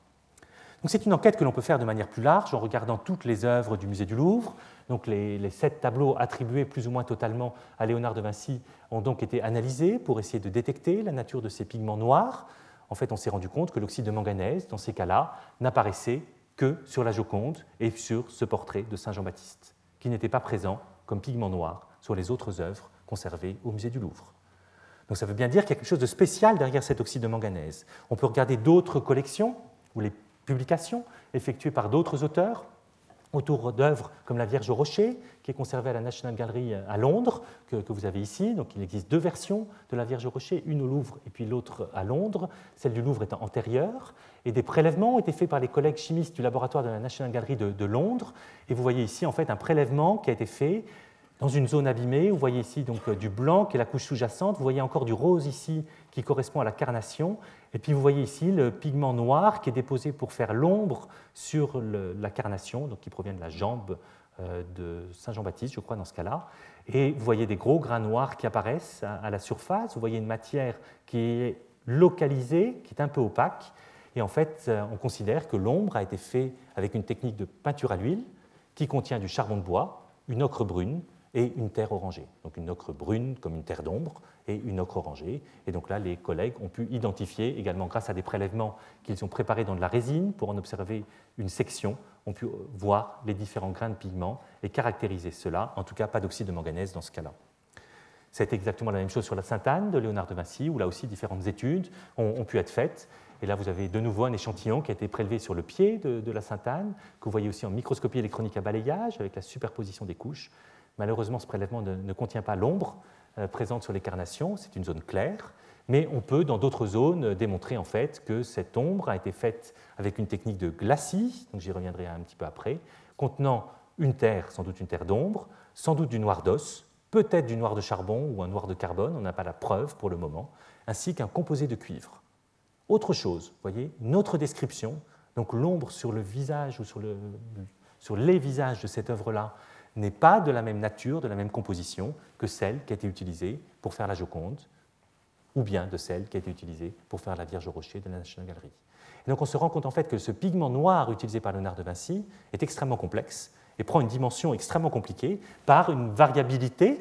c'est une enquête que l'on peut faire de manière plus large en regardant toutes les œuvres du musée du Louvre. Donc les, sept tableaux attribués plus ou moins totalement à Léonard de Vinci ont donc été analysés pour essayer de détecter la nature de ces pigments noirs. En fait, on s'est rendu compte que l'oxyde de manganèse, dans ces cas-là, n'apparaissait que sur la Joconde et sur ce portrait de Saint Jean-Baptiste, qui n'était pas présent comme pigment noir sur les autres œuvres conservées au musée du Louvre. Donc ça veut bien dire qu'il y a quelque chose de spécial derrière cet oxyde de manganèse. On peut regarder d'autres collections où les publications effectuées par d'autres auteurs autour d'œuvres comme la Vierge au Rocher, qui est conservée à la National Gallery à Londres, que, vous avez ici. Donc il existe deux versions de la Vierge au Rocher, une au Louvre et puis l'autre à Londres, celle du Louvre étant antérieure. Et des prélèvements ont été faits par les collègues chimistes du laboratoire de la National Gallery de, de Londres. Et vous voyez ici en fait un prélèvement qui a été fait dans une zone abîmée. Vous voyez ici donc du blanc qui est la couche sous-jacente. Vous voyez encore du rose ici qui correspond à la carnation. Et puis vous voyez ici le pigment noir qui est déposé pour faire l'ombre sur la carnation, donc qui provient de la jambe euh, de Saint Jean-Baptiste, je crois, dans ce cas-là. Et vous voyez des gros grains noirs qui apparaissent à la surface. Vous voyez une matière qui est localisée, qui est un peu opaque. Et en fait, euh, on considère que l'ombre a été faite avec une technique de peinture à l'huile qui contient du charbon de bois, une ocre brune et une terre orangée. Donc une ocre brune comme une terre d'ombre une ocre orangée. Et donc là, les collègues ont pu identifier également grâce à des prélèvements qu'ils ont préparés dans de la résine pour en observer une section, ont pu voir les différents grains de pigments et caractériser cela, en tout cas pas d'oxyde de manganèse dans ce cas-là. C'est exactement la même chose sur la Sainte-Anne de Léonard de Vinci, où là aussi différentes études ont, pu être faites. Et là, vous avez de nouveau un échantillon qui a été prélevé sur le pied de, la Sainte-Anne, que vous voyez aussi en microscopie électronique à balayage, avec la superposition des couches. Malheureusement, ce prélèvement ne, contient pas l'ombre euh, présente sur les carnations, c'est une zone claire, mais on peut, dans d'autres zones, démontrer en fait que cette ombre a été faite avec une technique de glacis, donc j'y reviendrai un petit peu après, contenant une terre, sans doute une terre d'ombre, sans doute du noir d'os, peut-être du noir de charbon ou un noir de carbone, on n'a pas la preuve pour le moment, ainsi qu'un composé de cuivre. Autre chose, voyez, une autre description, donc l'ombre sur le visage ou sur les visages de cette œuvre-là n'est pas de la même nature, de la même composition que celle qui a été utilisée pour faire la Joconde, ou bien de celle qui a été utilisée pour faire la Vierge au Rocher de la National Gallery. Et donc on se rend compte en fait que ce pigment noir utilisé par Léonard de Vinci est extrêmement complexe et prend une dimension extrêmement compliquée par une variabilité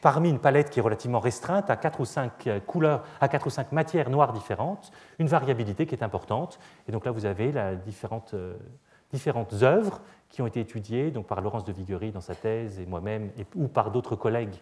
parmi une palette qui est relativement restreinte à 4 ou 5 euh, couleurs, à 4 ou 5 matières noires différentes, une variabilité qui est importante. Et donc là, vous avez la différentes, euh, différentes œuvres qui ont été étudiées donc par Laurence de Viguerie dans sa thèse et moi-même, ou par d'autres collègues,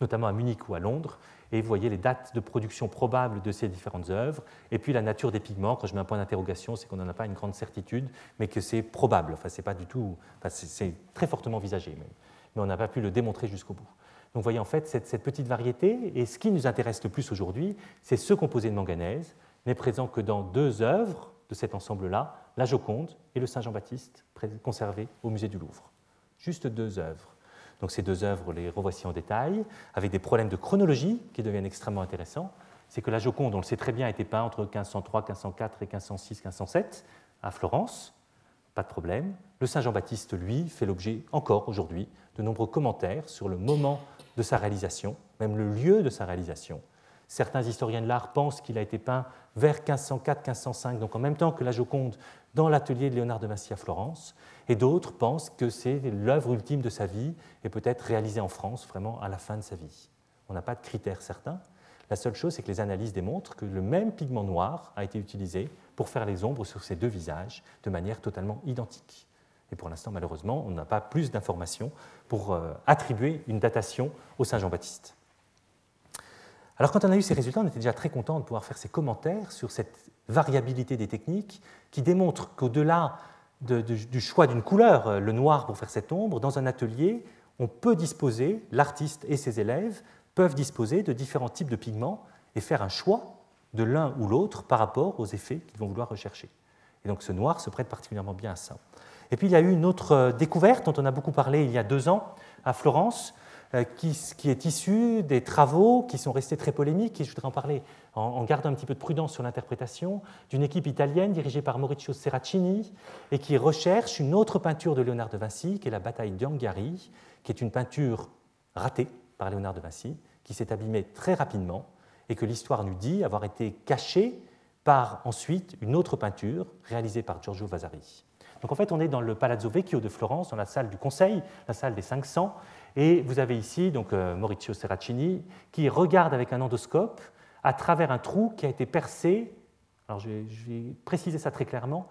notamment à Munich ou à Londres, et vous voyez les dates de production probables de ces différentes œuvres, et puis la nature des pigments. Quand je mets un point d'interrogation, c'est qu'on n'en a pas une grande certitude, mais que c'est probable. Enfin, c'est pas du tout, enfin, c'est très fortement envisagé, mais, mais on n'a pas pu le démontrer jusqu'au bout. Donc, vous voyez en fait cette, cette, petite variété, et ce qui nous intéresse le plus aujourd'hui, c'est ce composé de manganèse, n'est présent que dans deux œuvres de cet ensemble-là, la Joconde et le Saint Jean-Baptiste, conservés au musée du Louvre. Juste deux œuvres. Donc ces deux œuvres, les revoici en détail, avec des problèmes de chronologie qui deviennent extrêmement intéressants. C'est que la Joconde, on le sait très bien, a été peinte entre 1503, 1504 et 1506, 1507 à Florence, pas de problème. Le Saint Jean-Baptiste, lui, fait l'objet encore aujourd'hui de nombreux commentaires sur le moment de sa réalisation, même le lieu de sa réalisation. Certains historiens de l'art pensent qu'il a été peint vers 1504-1505, donc en même temps que la Joconde dans l'atelier de Léonard de Vinci à Florence, et d'autres pensent que c'est l'œuvre ultime de sa vie et peut-être réalisée en France vraiment à la fin de sa vie. On n'a pas de critères certains. La seule chose, c'est que les analyses démontrent que le même pigment noir a été utilisé pour faire les ombres sur ces deux visages de manière totalement identique. Et pour l'instant, malheureusement, on n'a pas plus d'informations pour euh, attribuer une datation au Saint Jean-Baptiste. Alors quand on a eu ces résultats, on était déjà très content de pouvoir faire ces commentaires sur cette variabilité des techniques qui démontrent qu'au-delà du choix d'une couleur, euh, le noir pour faire cette ombre, dans un atelier, on peut disposer, l'artiste et ses élèves peuvent disposer de différents types de pigments et faire un choix de l'un ou l'autre par rapport aux effets qu'ils vont vouloir rechercher. Et donc ce noir se prête particulièrement bien à ça. Et puis il y a eu une autre euh, découverte dont on a beaucoup parlé il y a deux ans à Florence, euh, qui, est issu des travaux qui sont restés très polémiques, et je voudrais en parler en, gardant un petit peu de prudence sur l'interprétation, d'une équipe italienne dirigée par Maurizio Serracini, et qui recherche une autre peinture de Léonard de Vinci, qui est la bataille d'Angari, qui est une peinture ratée par Léonard de Vinci, qui s'est abîmée très rapidement, et que l'histoire nous dit avoir été cachée par ensuite une autre peinture réalisée par Giorgio Vasari. Donc en fait, on est dans le Palazzo Vecchio de Florence, dans la salle du Conseil, la salle des 500, et vous avez ici donc, euh, Maurizio Serracini qui regarde avec un endoscope à travers un trou qui a été percé, alors je vais, préciser ça très clairement,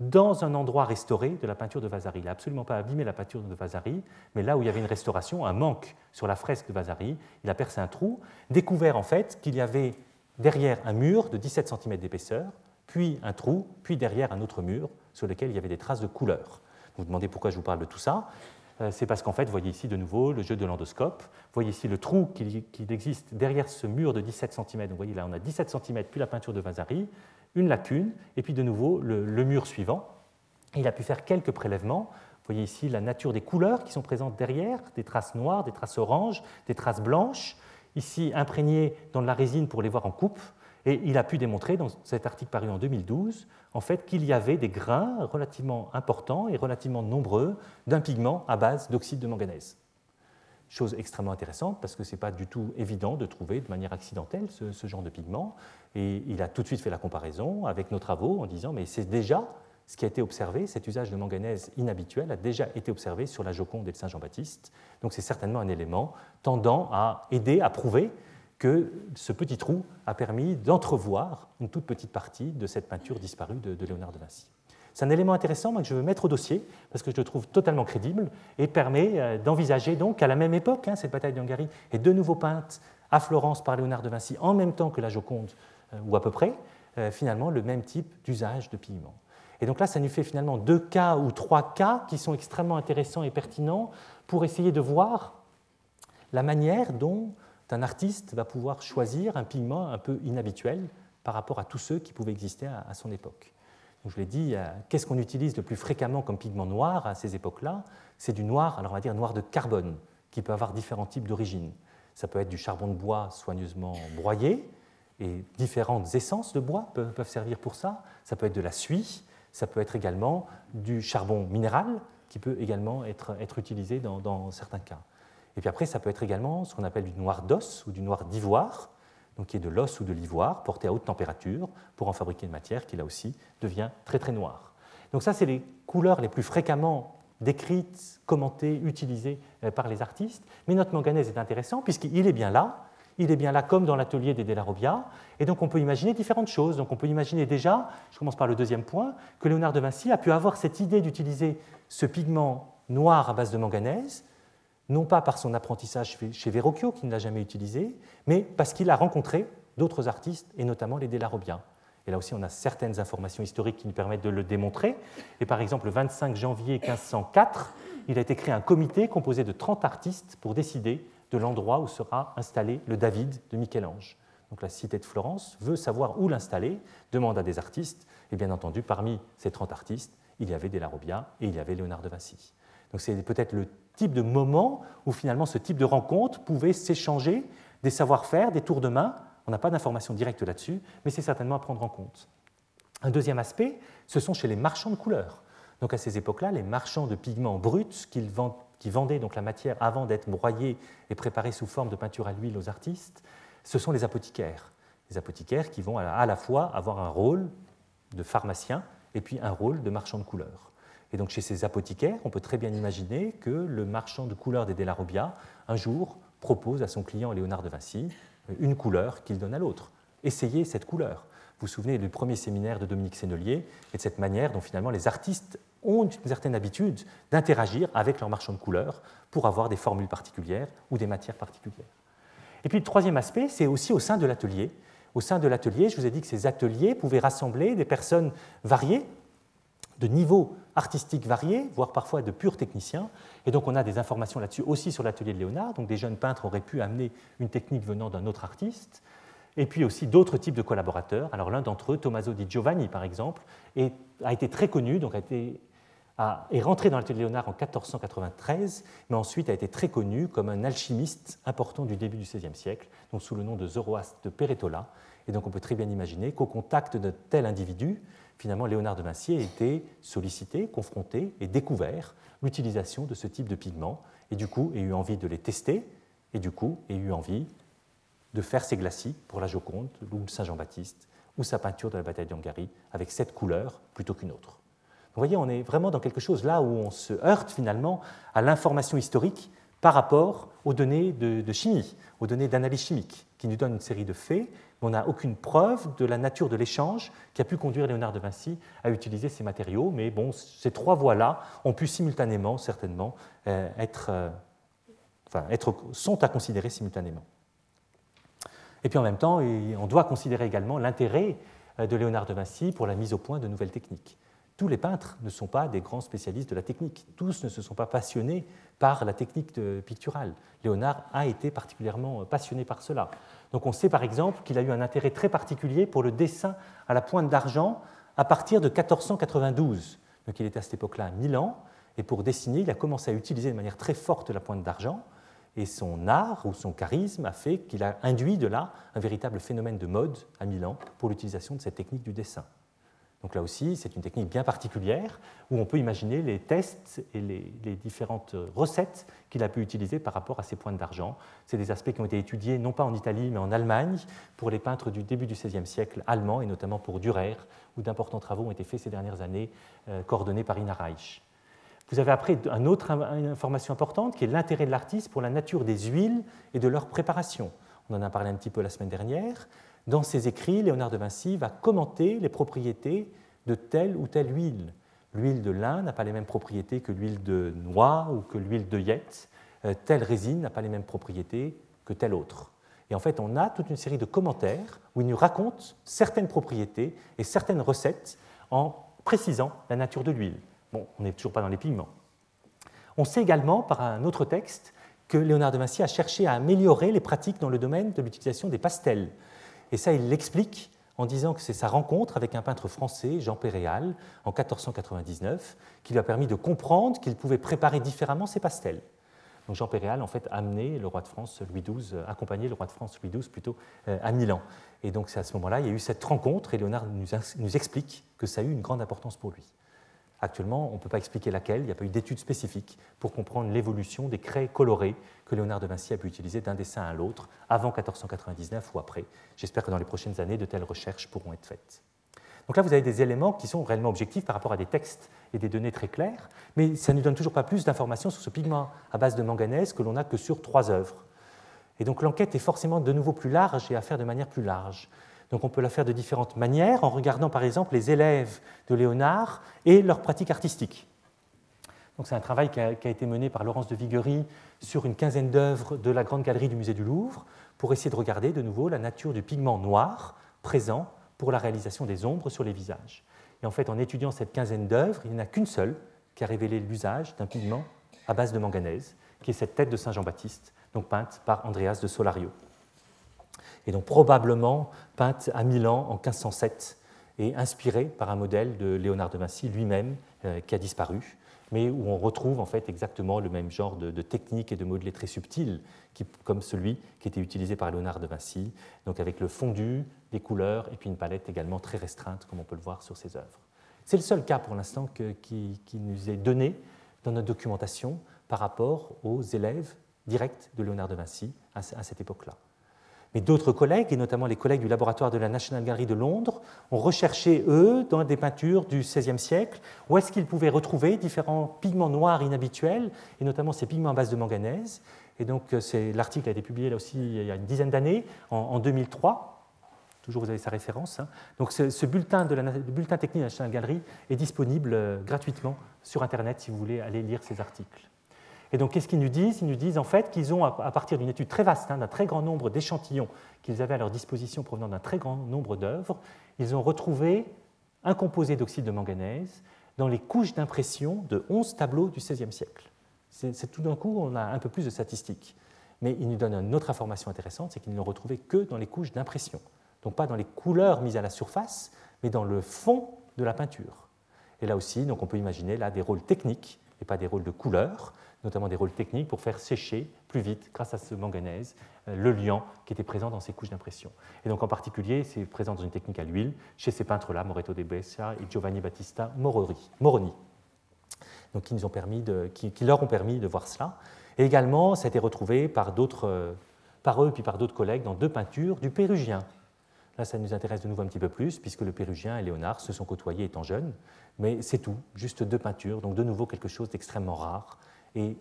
dans un endroit restauré de la peinture de Vasari. Il n'a absolument pas abîmé la peinture de Vasari, mais là où il y avait une restauration, un manque sur la fresque de Vasari, il a percé un trou, découvert en fait qu'il y avait derrière un mur de 17 cm d'épaisseur, puis un trou, puis derrière un autre mur sur lequel il y avait des traces de couleur. Vous vous demandez pourquoi je vous parle de tout ça c'est parce qu'en fait, vous voyez ici de nouveau le jeu de l'endoscope. Vous voyez ici le trou qui existe derrière ce mur de 17 cm. vous voyez là, on a 17 cm, puis la peinture de Vasari, une lacune, et puis de nouveau le, mur suivant. Il a pu faire quelques prélèvements. Vous voyez ici la nature des couleurs qui sont présentes derrière, des traces noires, des traces oranges, des traces blanches, ici imprégnées dans de la résine pour les voir en coupe. Et il a pu démontrer, dans cet article paru en 2012, en fait, qu'il y avait des grains relativement importants et relativement nombreux d'un pigment à base d'oxyde de manganèse. chose extrêmement intéressante parce que ce n'est pas du tout évident de trouver de manière accidentelle ce, genre de pigment. Et il a tout de suite fait la comparaison avec nos travaux en disant mais c'est déjà ce qui a été observé, cet usage de manganèse inhabituel a déjà été observé sur la Joconde et le Saint-Jean-Baptiste. Donc c'est certainement un élément tendant à aider à prouver que ce petit trou a permis d'entrevoir une toute petite partie de cette peinture disparue de, Léonard de Vinci. C'est un élément intéressant que je veux mettre au dossier parce que je le trouve totalement crédible et permet euh, d'envisager donc qu'à la même époque, hein, cette bataille d'Hongrie est de nouveau peinte à Florence par Léonard de Vinci en même temps que la Joconde, euh, ou à peu près, euh, finalement le même type d'usage de pigments. Et donc là, ça nous fait finalement deux cas ou trois cas qui sont extrêmement intéressants et pertinents pour essayer de voir la manière dont un artiste va pouvoir choisir un pigment un peu inhabituel par rapport à tous ceux qui pouvaient exister à, son époque. Donc je l'ai dit, euh, qu'est-ce qu'on utilise le plus fréquemment comme pigment noir à ces époques-là? C'est du noir, alors on va dire noir de carbone, qui peut avoir différents types d'origine. Ça peut être du charbon de bois soigneusement broyé, et différentes essences de bois peuvent servir pour ça. Ça peut être de la suie, ça peut être également du charbon minéral, qui peut également être, utilisé dans certains cas. Et puis après, ça peut être également ce qu'on appelle du noir d'os ou du noir d'ivoire, donc qui est de l'os ou de l'ivoire porté à haute température pour en fabriquer une matière qui là aussi devient très très noire. Donc ça, c'est les couleurs les plus fréquemment décrites, commentées, utilisées euh, par les artistes. Mais notre manganèse est intéressant puisqu'il est bien là. Il est bien là comme dans l'atelier des Della Robbia. Et donc on peut imaginer différentes choses. Donc on peut imaginer déjà, je commence par le deuxième point, que Léonard de Vinci a pu avoir cette idée d'utiliser ce pigment noir à base de manganèse non pas par son apprentissage chez Verrocchio, qui ne l'a jamais utilisé, mais parce qu'il a rencontré d'autres artistes, et notamment les Delarobiens. Et là aussi, on a certaines informations historiques qui nous permettent de le démontrer. Et par exemple, le 25 janvier 1504, il a été créé un comité composé de 30 artistes pour décider de l'endroit où sera installé le David de Michel-Ange. Donc la cité de Florence veut savoir où l'installer, demande à des artistes, et bien entendu, parmi ces 30 artistes, il y avait Delarobbia et il y avait Léonard de Vinci. Donc c'est peut-être le type de moment où finalement ce type de rencontre pouvait s'échanger des savoir-faire, des tours de main. On n'a pas d'informations directes là-dessus, mais c'est certainement à prendre en compte. Un deuxième aspect, ce sont chez les marchands de couleurs. Donc à ces époques-là, les marchands de pigments bruts qui vendaient donc la matière avant d'être broyée et préparée sous forme de peinture à l'huile aux artistes, ce sont les apothicaires. Les apothicaires qui vont à la fois avoir un rôle de pharmacien et puis un rôle de marchand de couleurs. Et donc chez ces apothicaires, on peut très bien imaginer que le marchand de couleurs des Della Robbia, un jour, propose à son client Léonard de Vinci une couleur qu'il donne à l'autre. Essayez cette couleur. Vous vous souvenez du premier séminaire de Dominique Sénelier et de cette manière dont finalement les artistes ont une certaine habitude d'interagir avec leurs marchands de couleurs pour avoir des formules particulières ou des matières particulières. Et puis le troisième aspect, c'est aussi au sein de l'atelier. Au sein de l'atelier, je vous ai dit que ces ateliers pouvaient rassembler des personnes variées, de niveaux artistiques variés, voire parfois de purs techniciens. Et donc on a des informations là-dessus aussi sur l'atelier de Léonard. Donc des jeunes peintres auraient pu amener une technique venant d'un autre artiste. Et puis aussi d'autres types de collaborateurs. Alors l'un d'entre eux, Tommaso di Giovanni par exemple, a été très connu, donc a été, est rentré dans l'atelier de Léonard en 1493, mais ensuite a été très connu comme un alchimiste important du début du XVIe siècle, donc sous le nom de Zoroastre de Peretola. Et donc on peut très bien imaginer qu'au contact de tel individu, finalement, Léonard de Vinci a été sollicité, confronté et découvert l'utilisation de ce type de pigments, et du coup, a eu envie de les tester, et du coup, a eu envie de faire ses glacis pour la Joconde ou Saint-Jean-Baptiste, ou sa peinture de la bataille d'Hongrie, avec cette couleur plutôt qu'une autre. Vous voyez, on est vraiment dans quelque chose là où on se heurte finalement à l'information historique par rapport aux données de, chimie, aux données d'analyse chimique, qui nous donnent une série de faits, on n'a aucune preuve de la nature de l'échange qui a pu conduire Léonard de Vinci à utiliser ces matériaux. Mais bon, ces trois voies-là ont pu simultanément, certainement, euh, être, euh, enfin, être, sont à considérer simultanément. Et puis en même temps, on doit considérer également l'intérêt euh, de Léonard de Vinci pour la mise au point de nouvelles techniques tous les peintres ne sont pas des grands spécialistes de la technique. Tous ne se sont pas passionnés par la technique picturale. Léonard a été particulièrement passionné par cela. Donc on sait par exemple qu'il a eu un intérêt très particulier pour le dessin à la pointe d'argent à partir de 1492. Donc il était à cette époque-là à Milan, et pour dessiner, il a commencé à utiliser de manière très forte la pointe d'argent, et son art ou son charisme a fait qu'il a induit de là un véritable phénomène de mode à Milan pour l'utilisation de cette technique du dessin. Donc là aussi, c'est une technique bien particulière où on peut imaginer les tests et les, différentes recettes qu'il a pu utiliser par rapport à ces pointes d'argent. C'est des aspects qui ont été étudiés non pas en Italie mais en Allemagne pour les peintres du début du XVIe siècle allemands et notamment pour Dürer, où d'importants travaux ont été faits ces dernières années, euh, coordonnés par Ina Reich. Vous avez après une autre information importante qui est l'intérêt de l'artiste pour la nature des huiles et de leur préparation. On en a parlé un petit peu la semaine dernière. Dans ses écrits, Léonard de Vinci va commenter les propriétés de telle ou telle huile. L'huile de lin n'a pas les mêmes propriétés que l'huile de noix ou que l'huile de yette. Euh, telle résine n'a pas les mêmes propriétés que telle autre. Et en fait, on a toute une série de commentaires où il nous raconte certaines propriétés et certaines recettes en précisant la nature de l'huile. Bon, on n'est toujours pas dans les pigments. On sait également, par un autre texte, que Léonard de Vinci a cherché à améliorer les pratiques dans le domaine de l'utilisation des pastels. Et ça, il l'explique en disant que c'est sa rencontre avec un peintre français, Jean Péréal, en 1499, qui lui a permis de comprendre qu'il pouvait préparer différemment ses pastels. Donc Jean Péréal, en fait, a amené le roi de France Louis XII, euh, accompagné le roi de France Louis XII plutôt euh, à Milan. Et donc c'est à ce moment-là, il y a eu cette rencontre et Léonard nous explique que ça a eu une grande importance pour lui. Actuellement, on ne peut pas expliquer laquelle, il n'y a pas eu d'études spécifiques pour comprendre l'évolution des craies colorées que Léonard de Vinci a pu utiliser d'un dessin à l'autre, avant 1499 ou après. J'espère que dans les prochaines années, de telles recherches pourront être faites. Donc là, vous avez des éléments qui sont réellement objectifs par rapport à des textes et des données très claires, mais ça ne nous donne toujours pas plus d'informations sur ce pigment à base de manganèse que l'on n'a que sur trois œuvres. Et donc l'enquête est forcément de nouveau plus large et à faire de manière plus large. Donc on peut la faire de différentes manières en regardant par exemple les élèves de Léonard et leurs pratiques artistiques. c'est un travail qui a, été mené par Laurence de Viguerie sur une quinzaine d'œuvres de la Grande Galerie du Musée du Louvre pour essayer de regarder de nouveau la nature du pigment noir présent pour la réalisation des ombres sur les visages. Et en fait, en étudiant cette quinzaine d'œuvres, il n'y en a qu'une seule qui a révélé l'usage d'un pigment à base de manganèse, qui est cette tête de Saint Jean-Baptiste, donc peinte par Andreas de Solario et donc probablement peinte à Milan en 1507 et inspirée par un modèle de Léonard de Vinci lui-même euh, qui a disparu, mais où on retrouve en fait exactement le même genre de, technique et de modelé très subtil comme celui qui était utilisé par Léonard de Vinci, donc avec le fondu, des couleurs et puis une palette également très restreinte comme on peut le voir sur ses œuvres. C'est le seul cas pour l'instant qui, nous est donné dans notre documentation par rapport aux élèves directs de Léonard de Vinci à cette époque-là. Mais d'autres collègues, et notamment les collègues du laboratoire de la National Gallery de Londres, ont recherché, eux, dans des peintures du XVIe siècle, où est-ce qu'ils pouvaient retrouver différents pigments noirs inhabituels, et notamment ces pigments à base de manganèse. Et donc, euh, l'article a été publié là aussi il y a une dizaine d'années, en, 2003. Toujours, vous avez sa référence. Hein. Donc, ce, bulletin, de bulletin technique de la National Gallery est disponible euh, gratuitement sur Internet si vous voulez aller lire ces articles. Et donc, qu'est-ce qu'ils nous disent? Ils nous disent en fait qu'ils ont, à partir d'une étude très vaste, hein, d'un très grand nombre d'échantillons qu'ils avaient à leur disposition provenant d'un très grand nombre d'œuvres, ils ont retrouvé un composé d'oxyde de manganèse dans les couches d'impression de 11 tableaux du XVIe siècle. C'est tout d'un coup, on a un peu plus de statistiques. Mais ils nous donnent une autre information intéressante, c'est qu'ils ne l'ont retrouvé que dans les couches d'impression. Donc pas dans les couleurs mises à la surface, mais dans le fond de la peinture. Et là aussi, donc on peut imaginer là des rôles techniques et pas des rôles de couleurs notamment des rôles techniques pour faire sécher plus vite, grâce à ce manganèse, euh, le liant qui était présent dans ces couches d'impression. Et donc en particulier, c'est présent dans une technique à l'huile chez ces peintres-là, Moreto de Brescia et Giovanni Battista Moroni, donc qui, nous ont permis de, leur ont permis de voir cela. Et également, ça a été retrouvé par, d'autres, euh, par eux puis par d'autres collègues dans deux peintures du Pérugien. Là, ça nous intéresse de nouveau un petit peu plus, puisque le Pérugien et Léonard se sont côtoyés étant jeunes, mais c'est tout, juste deux peintures, donc de nouveau quelque chose d'extrêmement rare et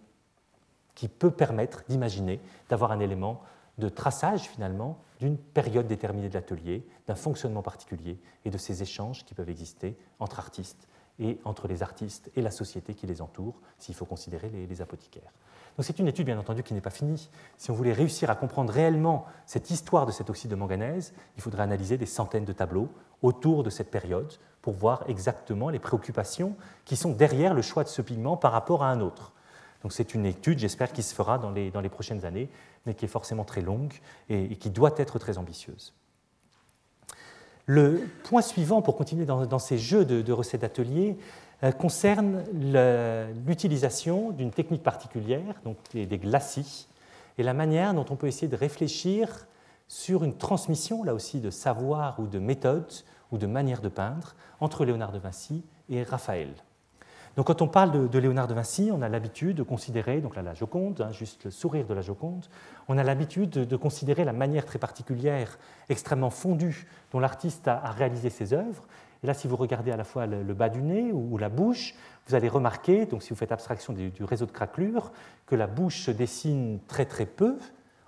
qui peut permettre d'imaginer, d'avoir un élément de traçage finalement d'une période déterminée de l'atelier, d'un fonctionnement particulier et de ces échanges qui peuvent exister entre artistes et entre les artistes et la société qui les entoure, s'il faut considérer les, apothicaires. Donc c'est une étude bien entendu qui n'est pas finie. Si on voulait réussir à comprendre réellement cette histoire de cet oxyde de manganèse, il faudrait analyser des centaines de tableaux autour de cette période pour voir exactement les préoccupations qui sont derrière le choix de ce pigment par rapport à un autre. Donc c'est une étude, j'espère, qui se fera dans les, dans prochaines années, mais qui est forcément très longue et, qui doit être très ambitieuse. Le point suivant, pour continuer dans, ces jeux de, recettes d'atelier, euh, concerne l'utilisation d'une technique particulière, donc des, des glacis, et la manière dont on peut essayer de réfléchir sur une transmission, là aussi, de savoir ou de méthode ou de manière de peindre entre Léonard de Vinci et Raphaël. Donc quand on parle de, Léonard de Vinci, on a l'habitude de considérer, donc là la Joconde, hein, juste le sourire de la Joconde, on a l'habitude de, considérer la manière très particulière, extrêmement fondue, dont l'artiste a, réalisé ses œuvres. Et là, si vous regardez à la fois le, bas du nez ou, la bouche, vous allez remarquer, donc si vous faites abstraction du, réseau de craquelures, que la bouche se dessine très très peu.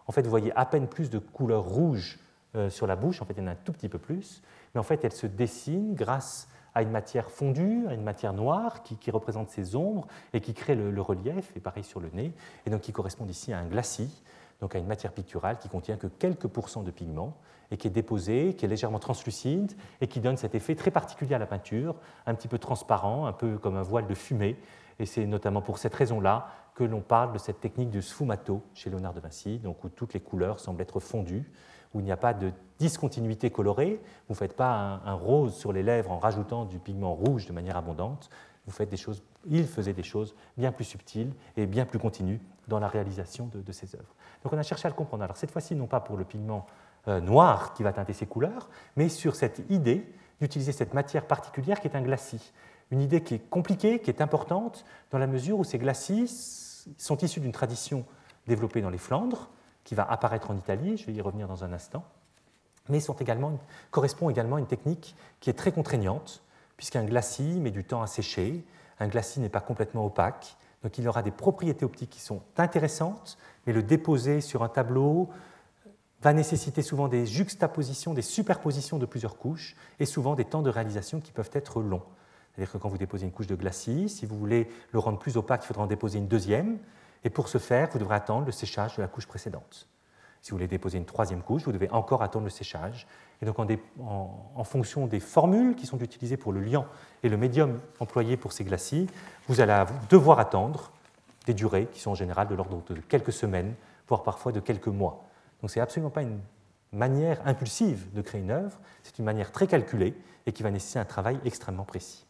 En fait, vous voyez à peine plus de couleur rouge euh, sur la bouche, en fait, il y en a un tout petit peu plus, mais en fait, elle se dessine grâce à une matière fondue, à une matière noire qui, représente ces ombres et qui crée le, relief, et pareil sur le nez, et donc qui correspond ici à un glacis, donc à une matière picturale qui contient que quelques pourcents de pigments et qui est déposée, qui est légèrement translucide et qui donne cet effet très particulier à la peinture, un petit peu transparent, un peu comme un voile de fumée. Et c'est notamment pour cette raison-là que l'on parle de cette technique de sfumato chez Léonard de Vinci, donc où toutes les couleurs semblent être fondues où il n'y a pas de discontinuité colorée. Vous ne faites pas un, rose sur les lèvres en rajoutant du pigment rouge de manière abondante. Vous faites des choses, il faisait des choses bien plus subtiles et bien plus continues dans la réalisation de, ses œuvres. Donc on a cherché à le comprendre. Alors cette fois-ci, non pas pour le pigment euh, noir qui va teinter ses couleurs, mais sur cette idée d'utiliser cette matière particulière qui est un glacis. Une idée qui est compliquée, qui est importante, dans la mesure où ces glacis sont issus d'une tradition développée dans les Flandres, qui va apparaître en Italie, je vais y revenir dans un instant, mais sont également, correspond également à une technique qui est très contraignante, puisqu'un glacis met du temps à sécher, un glacis n'est pas complètement opaque, donc il aura des propriétés optiques qui sont intéressantes, mais le déposer sur un tableau va nécessiter souvent des juxtapositions, des superpositions de plusieurs couches, et souvent des temps de réalisation qui peuvent être longs. C'est-à-dire que quand vous déposez une couche de glacis, si vous voulez le rendre plus opaque, il faudra en déposer une deuxième, et pour ce faire, vous devrez attendre le séchage de la couche précédente. Si vous voulez déposer une troisième couche, vous devez encore attendre le séchage. Et donc, en, fonction des formules qui sont utilisées pour le liant et le médium employé pour ces glacis, vous allez devoir attendre des durées qui sont en général de l'ordre de quelques semaines, voire parfois de quelques mois. Donc, ce n'est absolument pas une manière impulsive de créer une œuvre, c'est une manière très calculée et qui va nécessiter un travail extrêmement précis.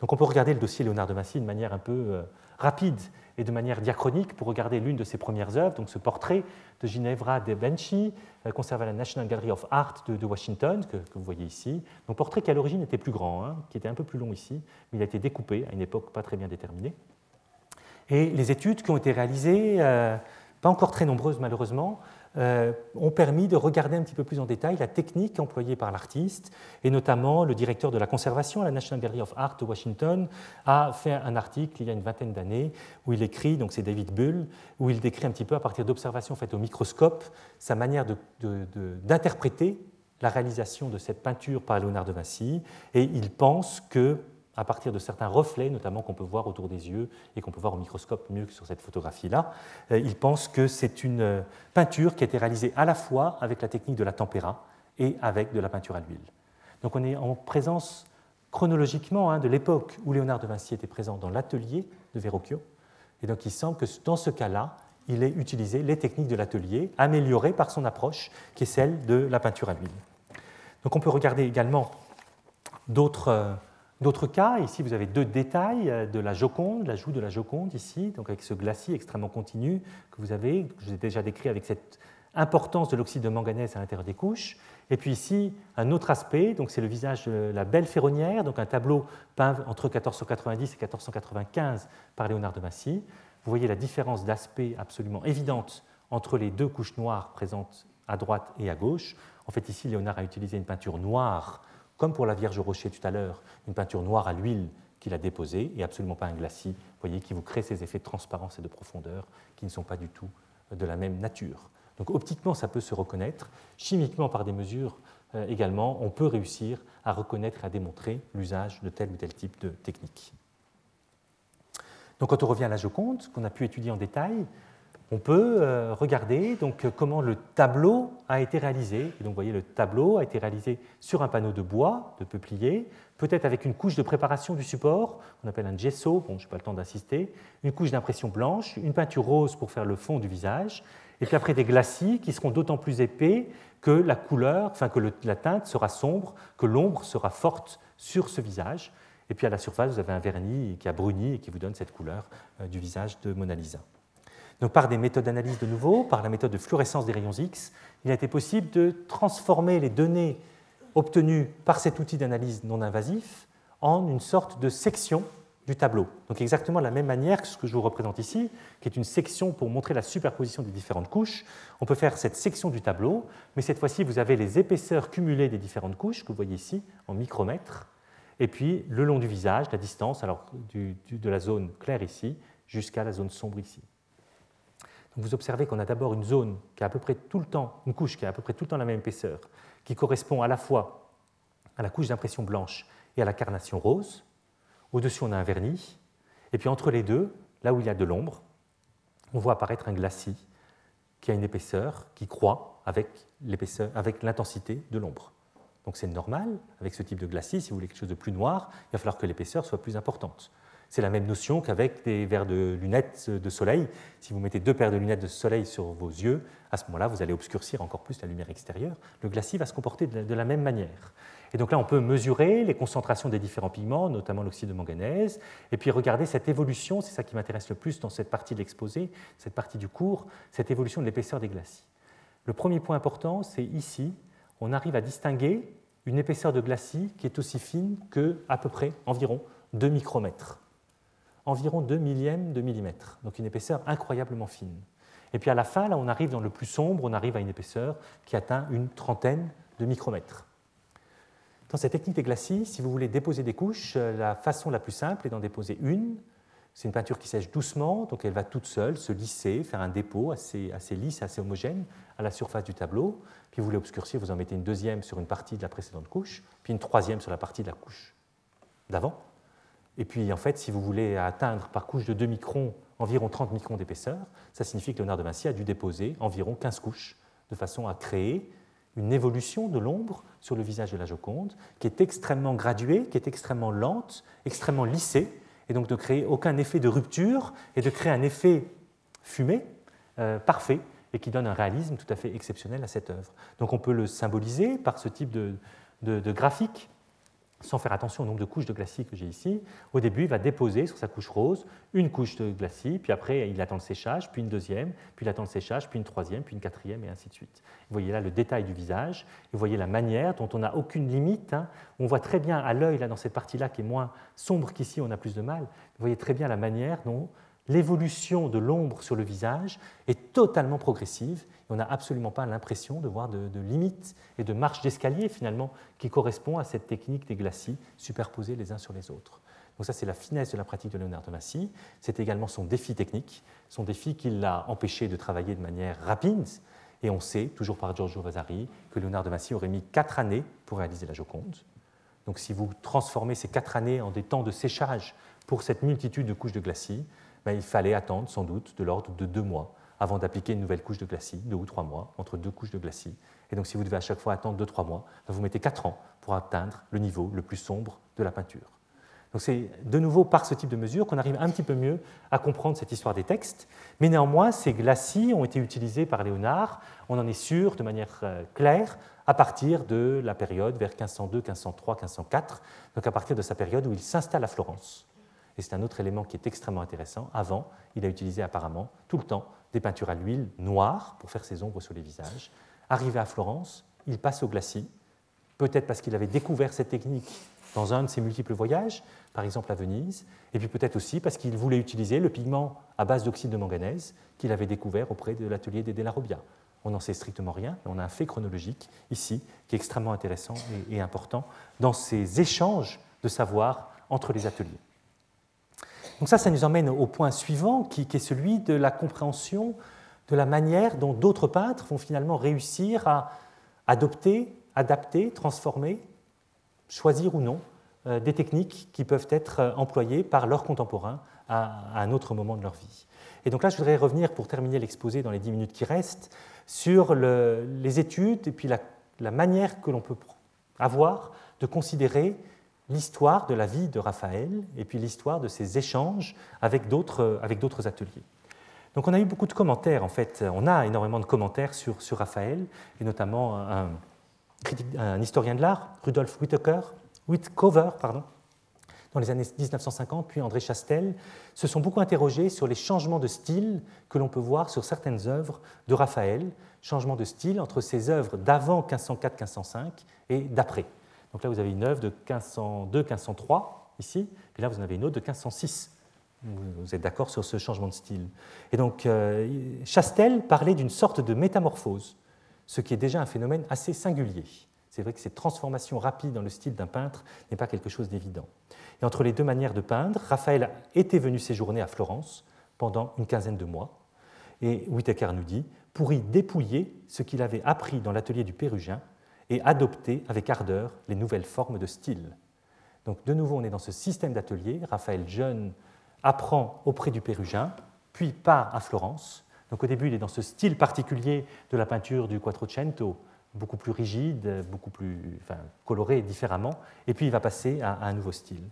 Donc, on peut regarder le dossier Léonard de Massy de manière un peu euh, rapide et de manière diachronique pour regarder l'une de ses premières œuvres, donc ce portrait de Ginevra de Benchi, euh, conservé à la National Gallery of Art de, Washington, que, vous voyez ici. Donc portrait qui à l'origine était plus grand, hein, qui était un peu plus long ici, mais il a été découpé à une époque pas très bien déterminée. Et les études qui ont été réalisées, euh, pas encore très nombreuses malheureusement, euh, ont permis de regarder un petit peu plus en détail la technique employée par l'artiste, et notamment le directeur de la conservation à la National Gallery of Art de Washington a fait un article il y a une vingtaine d'années où il écrit, donc c'est David Bull, où il décrit un petit peu à partir d'observations faites au microscope sa manière d'interpréter la réalisation de cette peinture par Léonard de Vinci, et il pense que à partir de certains reflets, notamment qu'on peut voir autour des yeux et qu'on peut voir au microscope mieux que sur cette photographie-là. Euh, il pense que c'est une euh, peinture qui a été réalisée à la fois avec la technique de la tempéra et avec de la peinture à l'huile. Donc on est en présence chronologiquement hein, de l'époque où Léonard de Vinci était présent dans l'atelier de Verrocchio. Et donc il semble que dans ce cas-là, il ait utilisé les techniques de l'atelier, améliorées par son approche, qui est celle de la peinture à l'huile. Donc on peut regarder également d'autres euh, D'autres cas, ici vous avez deux détails euh, de la Joconde, l'ajout de la Joconde ici, donc avec ce glacis extrêmement continu que vous avez, que je vous ai déjà décrit avec cette importance de l'oxyde de manganèse à l'intérieur des couches. Et puis ici, un autre aspect, donc c'est le visage de la belle ferronnière, donc un tableau peint entre 1490 et 1495 par Léonard de Massy. Vous voyez la différence d'aspect absolument évidente entre les deux couches noires présentes à droite et à gauche. En fait, ici, Léonard a utilisé une peinture noire comme pour la Vierge au rocher tout à l'heure, une peinture noire à l'huile qu'il a déposée et absolument pas un glacis, voyez, qui vous crée ces effets de transparence et de profondeur qui ne sont pas du tout de la même nature. Donc optiquement, ça peut se reconnaître. Chimiquement, par des mesures euh, également, on peut réussir à reconnaître et à démontrer l'usage de tel ou tel type de technique. Donc quand on revient à la Joconde, qu'on a pu étudier en détail, on peut euh, regarder donc, euh, comment le tableau a été réalisé. donc, vous voyez, le tableau a été réalisé sur un panneau de bois, de peuplier, peut-être avec une couche de préparation du support, qu'on appelle un gesso, bon, je n'ai pas le temps d'insister, une couche d'impression blanche, une peinture rose pour faire le fond du visage, et puis après des glacis qui seront d'autant plus épais que la couleur, enfin que la teinte sera sombre, que l'ombre sera forte sur ce visage. Et puis à la surface, vous avez un vernis qui a bruni et qui vous donne cette couleur euh, du visage de Mona Lisa. Donc par des méthodes d'analyse de nouveau, par la méthode de fluorescence des rayons X, il a été possible de transformer les données obtenu par cet outil d'analyse non invasif en une sorte de section du tableau. Donc exactement de la même manière que ce que je vous représente ici, qui est une section pour montrer la superposition des différentes couches. On peut faire cette section du tableau, mais cette fois-ci, vous avez les épaisseurs cumulées des différentes couches, que vous voyez ici en micromètres, et puis le long du visage, la distance alors de la zone claire ici jusqu'à la zone sombre ici. Vous observez qu'on a d'abord une zone qui a à peu près tout le temps, une couche qui a à peu près tout le temps la même épaisseur, qui correspond à la fois à la couche d'impression blanche et à la carnation rose. Au-dessus, on a un vernis. Et puis entre les deux, là où il y a de l'ombre, on voit apparaître un glacis qui a une épaisseur qui croît avec l'intensité de l'ombre. Donc c'est normal, avec ce type de glacis, si vous voulez quelque chose de plus noir, il va falloir que l'épaisseur soit plus importante. C'est la même notion qu'avec des verres de lunettes de soleil. Si vous mettez deux paires de lunettes de soleil sur vos yeux, à ce moment-là, vous allez obscurcir encore plus la lumière extérieure. Le glacis va se comporter de la même manière. Et donc là, on peut mesurer les concentrations des différents pigments, notamment l'oxyde de manganèse, et puis regarder cette évolution, c'est ça qui m'intéresse le plus dans cette partie de l'exposé, cette partie du cours, cette évolution de l'épaisseur des glacis. Le premier point important, c'est ici, on arrive à distinguer une épaisseur de glacis qui est aussi fine que à peu près environ 2 micromètres. Environ 2 millièmes de millimètre, donc une épaisseur incroyablement fine. Et puis à la fin, là, on arrive dans le plus sombre, on arrive à une épaisseur qui atteint une trentaine de micromètres. Dans cette technique des glacis, si vous voulez déposer des couches, euh, la façon la plus simple est d'en déposer une. C'est une peinture qui sèche doucement, donc elle va toute seule se lisser, faire un dépôt assez, assez lisse, assez homogène à la surface du tableau. Puis vous voulez obscurcir, vous en mettez une deuxième sur une partie de la précédente couche, puis une troisième sur la partie de la couche d'avant. Et puis en fait, si vous voulez atteindre par couche de 2 microns environ 30 microns d'épaisseur, ça signifie que Léonard de Vinci a dû déposer environ 15 couches de façon à créer une évolution de l'ombre sur le visage de la Joconde, qui est extrêmement graduée, qui est extrêmement lente, extrêmement lissée, et donc de créer aucun effet de rupture et de créer un effet fumé euh, parfait et qui donne un réalisme tout à fait exceptionnel à cette œuvre. Donc on peut le symboliser par ce type de, de graphique sans faire attention au nombre de couches de glacis que j'ai ici. Au début, il va déposer sur sa couche rose une couche de glacis, puis après, il attend le séchage, puis une deuxième, puis il attend le séchage, puis une troisième, puis une quatrième, et ainsi de suite. Vous voyez là le détail du visage, vous voyez la manière dont on n'a aucune limite. Hein. On voit très bien à l'œil, là, dans cette partie-là, qui est moins sombre qu'ici, on a plus de mal. Vous voyez très bien la manière dont l'évolution de l'ombre sur le visage est totalement progressive on n'a absolument pas l'impression de voir de, limites et de marches d'escalier finalement qui correspond à cette technique des glacis superposés les uns sur les autres. Donc ça, c'est la finesse de la pratique de Léonard de Massy. C'est également son défi technique, son défi qui l'a empêché de travailler de manière rapide. Et on sait, toujours par Giorgio Vasari, que Léonard de Massy aurait mis quatre années pour réaliser la Joconde. Donc si vous transformez ces quatre années en des temps de séchage pour cette multitude de couches de glacis, ben, il fallait attendre sans doute de l'ordre de deux mois avant d'appliquer une nouvelle couche de glacis, deux ou trois mois, entre deux couches de glacis. Et donc si vous devez à chaque fois attendre deux, trois mois, ben, vous mettez quatre ans pour atteindre le niveau le plus sombre de la peinture. Donc c'est de nouveau par ce type de mesure qu'on arrive un petit peu mieux à comprendre cette histoire des textes. Mais néanmoins, ces glacis ont été utilisés par Léonard, on en est sûr de manière euh, claire, à partir de la période vers 1502, 1503, 1504, donc à partir de sa période où il s'installe à Florence. Et c'est un autre élément qui est extrêmement intéressant. Avant, il a utilisé apparemment tout le temps des peintures à l'huile noires pour faire ses ombres sur les visages. Arrivé à Florence, il passe au glacis, peut-être parce qu'il avait découvert cette technique dans un de ses multiples voyages, par exemple à Venise, et puis peut-être aussi parce qu'il voulait utiliser le pigment à base d'oxyde de manganèse qu'il avait découvert auprès de l'atelier des Della Robbia. On n'en sait strictement rien, mais on a un fait chronologique ici qui est extrêmement intéressant et important dans ces échanges de savoir entre les ateliers. Donc ça, ça nous emmène au point suivant, qui, est celui de la compréhension de la manière dont d'autres peintres vont finalement réussir à adopter, adapter, transformer, choisir ou non euh, des techniques qui peuvent être euh, employées par leurs contemporains à, un autre moment de leur vie. Et donc là, je voudrais revenir, pour terminer l'exposé dans les dix minutes qui restent, sur les études et puis la, la manière que l'on peut avoir de considérer l'histoire de la vie de Raphaël et puis l'histoire de ses échanges avec d'autres, ateliers. Donc on a eu beaucoup de commentaires, en fait, on a énormément de commentaires sur, sur Raphaël, et notamment un, historien de l'art, Rudolf Whitaker, pardon, dans les années 1950, puis André Chastel, se sont beaucoup interrogés sur les changements de style que l'on peut voir sur certaines œuvres de Raphaël, changements de style entre ses œuvres d'avant 1504-1505 et d'après. Donc là, vous avez une œuvre de 1502-1503 ici, et là, vous en avez une autre de 1506. Vous êtes d'accord sur ce changement de style. Et donc, euh, Chastel parlait d'une sorte de métamorphose, ce qui est déjà un phénomène assez singulier. C'est vrai que cette transformation rapide dans le style d'un peintre n'est pas quelque chose d'évident. Et entre les deux manières de peindre, Raphaël était venu séjourner à Florence pendant une quinzaine de mois. Et Whitaker nous dit pour y dépouiller ce qu'il avait appris dans l'atelier du Pérugin et adopter avec ardeur les nouvelles formes de style. Donc de nouveau, on est dans ce système d'atelier. Raphaël jeune apprend auprès du Pérugin, puis part à Florence. Donc au début, il est dans ce style particulier de la peinture du Quattrocento, beaucoup plus rigide, beaucoup plus coloré différemment, et puis il va passer à, un nouveau style.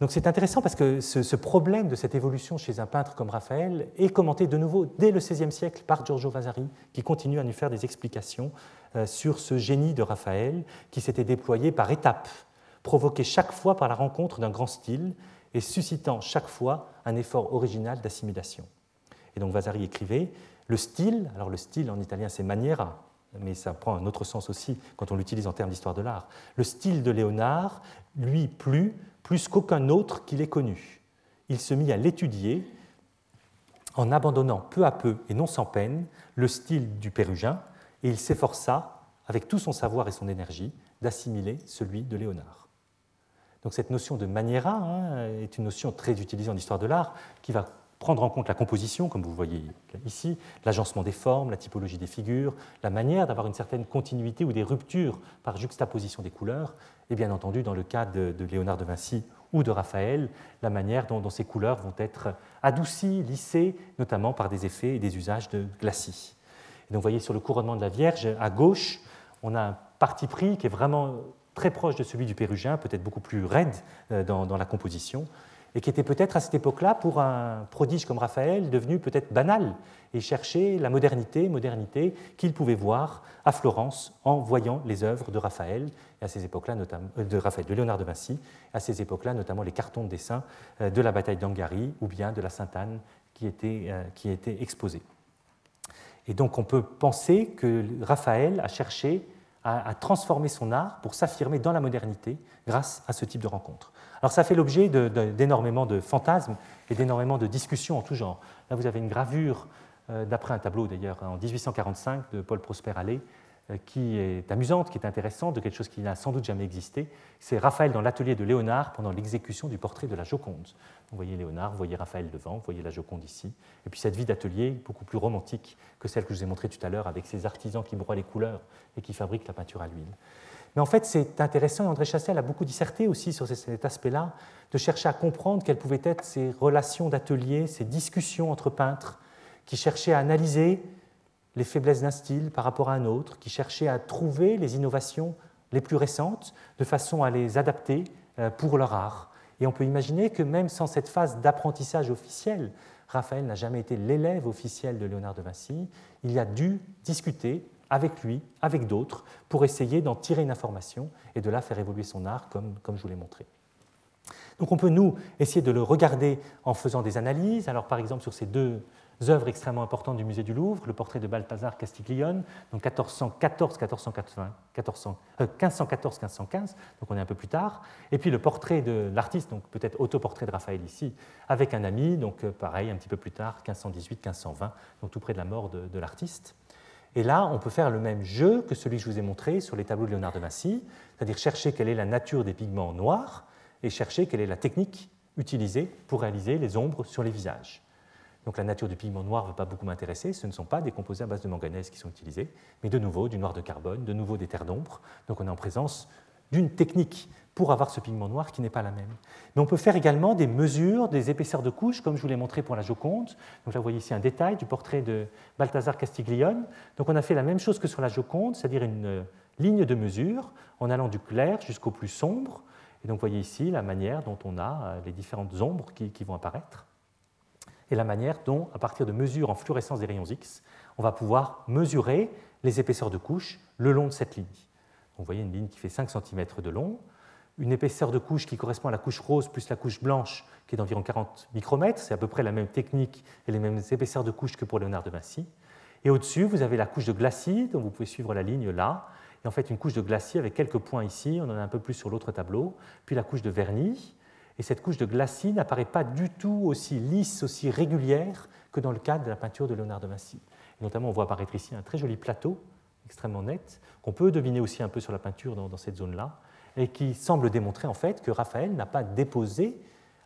Donc c'est intéressant parce que ce, problème de cette évolution chez un peintre comme Raphaël est commenté de nouveau dès le XVIe siècle par Giorgio Vasari, qui continue à nous faire des explications euh, sur ce génie de Raphaël qui s'était déployé par étapes, provoqué chaque fois par la rencontre d'un grand style et suscitant chaque fois un effort original d'assimilation. Et donc Vasari écrivait Le style, alors le style en italien c'est maniera, mais ça prend un autre sens aussi quand on l'utilise en termes d'histoire de l'art. Le style de Léonard lui plut plus qu'aucun autre qu'il ait connu. Il se mit à l'étudier en abandonnant peu à peu et non sans peine le style du Pérugin, et il s'efforça, avec tout son savoir et son énergie, d'assimiler celui de Léonard. Donc cette notion de maniera hein, est une notion très utilisée en histoire de l'art qui va prendre en compte la composition, comme vous voyez ici, l'agencement des formes, la typologie des figures, la manière d'avoir une certaine continuité ou des ruptures par juxtaposition des couleurs, et bien entendu, dans le cas de, Léonard de Vinci ou de Raphaël, la manière dont, ces couleurs vont être adoucies, lissées, notamment par des effets et des usages de glacis. Et donc, vous voyez sur le couronnement de la Vierge, à gauche, on a un parti pris qui est vraiment très proche de celui du Pérugin, peut-être beaucoup plus raide euh, dans la composition et qui était peut-être à cette époque-là, pour un prodige comme Raphaël, devenu peut-être banal, et chercher la modernité, modernité qu'il pouvait voir à Florence en voyant les œuvres de Raphaël, et à ces époques-là, notamment euh, de Raphaël, de Léonard de Vinci, à ces époques-là, notamment les cartons de dessin euh, de la bataille d'Angari ou bien de la Sainte-Anne qui étaient, euh, qui étaient exposés. Et donc on peut penser que Raphaël a cherché à, transformer son art pour s'affirmer dans la modernité grâce à ce type de rencontre. Alors ça fait l'objet d'énormément de, fantasmes et d'énormément de discussions en tout genre. Là, vous avez une gravure euh, d'après un tableau d'ailleurs en 1845 de Paul Prosper Allais euh, qui est amusante, qui est intéressante, de quelque chose qui n'a sans doute jamais existé. C'est Raphaël dans l'atelier de Léonard pendant l'exécution du portrait de la Joconde. Vous voyez Léonard, vous voyez Raphaël devant, vous voyez la Joconde ici. Et puis cette vie d'atelier, beaucoup plus romantique que celle que je vous ai montrée tout à l'heure, avec ces artisans qui broient les couleurs et qui fabriquent la peinture à l'huile. Mais en fait, c'est intéressant, André Chassel a beaucoup disserté aussi sur cet aspect-là, de chercher à comprendre quelles pouvaient être ces relations d'atelier, ces discussions entre peintres, qui cherchaient à analyser les faiblesses d'un style par rapport à un autre, qui cherchaient à trouver les innovations les plus récentes de façon à les adapter euh, pour leur art. Et on peut imaginer que même sans cette phase d'apprentissage officiel, Raphaël n'a jamais été l'élève officiel de Léonard de Vinci, il a dû discuter avec lui, avec d'autres, pour essayer d'en tirer une information et de là faire évoluer son art comme, je vous l'ai montré. Donc on peut, nous, essayer de le regarder en faisant des analyses. Alors par exemple sur ces deux œuvres extrêmement importantes du musée du Louvre, le portrait de Balthazar Castiglione, donc 1414, 1414, 1514-1515, donc on est un peu plus tard, et puis le portrait de l'artiste, donc peut-être autoportrait de Raphaël ici, avec un ami, donc euh, pareil, un petit peu plus tard, 1518-1520, donc tout près de la mort de l'artiste. Et là, on peut faire le même jeu que celui que je vous ai montré sur les tableaux de Léonard de Vinci, c'est-à-dire chercher quelle est la nature des pigments noirs et chercher quelle est la technique utilisée pour réaliser les ombres sur les visages. Donc la nature du pigment noir ne va pas beaucoup m'intéresser, ce ne sont pas des composés à base de manganèse qui sont utilisés, mais de nouveau du noir de carbone, de nouveau des terres d'ombre. Donc on est en présence d'une technique pour avoir ce pigment noir qui n'est pas la même. Mais on peut faire également des mesures des épaisseurs de couches, comme je vous l'ai montré pour la Joconde. Donc là, vous voyez ici un détail du portrait de Balthazar Castiglione. Donc on a fait la même chose que sur la Joconde, c'est-à-dire une euh, ligne de mesure en allant du clair jusqu'au plus sombre. Et donc vous voyez ici la manière dont on a euh, les différentes ombres qui, qui vont apparaître et la manière dont, à partir de mesures en fluorescence des rayons X, on va pouvoir mesurer les épaisseurs de couches le long de cette ligne. Vous voyez une ligne qui fait 5 cm de long, une épaisseur de couche qui correspond à la couche rose plus la couche blanche qui est d'environ 40 micromètres. C'est à peu près la même technique et les mêmes épaisseurs de couche que pour Léonard de Vinci. Et au-dessus, vous avez la couche de glacis, dont vous pouvez suivre la ligne là. Et en fait, une couche de glacis avec quelques points ici, on en a un peu plus sur l'autre tableau. Puis la couche de vernis. Et cette couche de glacis n'apparaît pas du tout aussi lisse, aussi régulière que dans le cadre de la peinture de Léonard de Vinci. Et notamment, on voit apparaître ici un très joli plateau, extrêmement net, qu'on peut deviner aussi un peu sur la peinture dans, cette zone-là, et qui semble démontrer en fait que Raphaël n'a pas déposé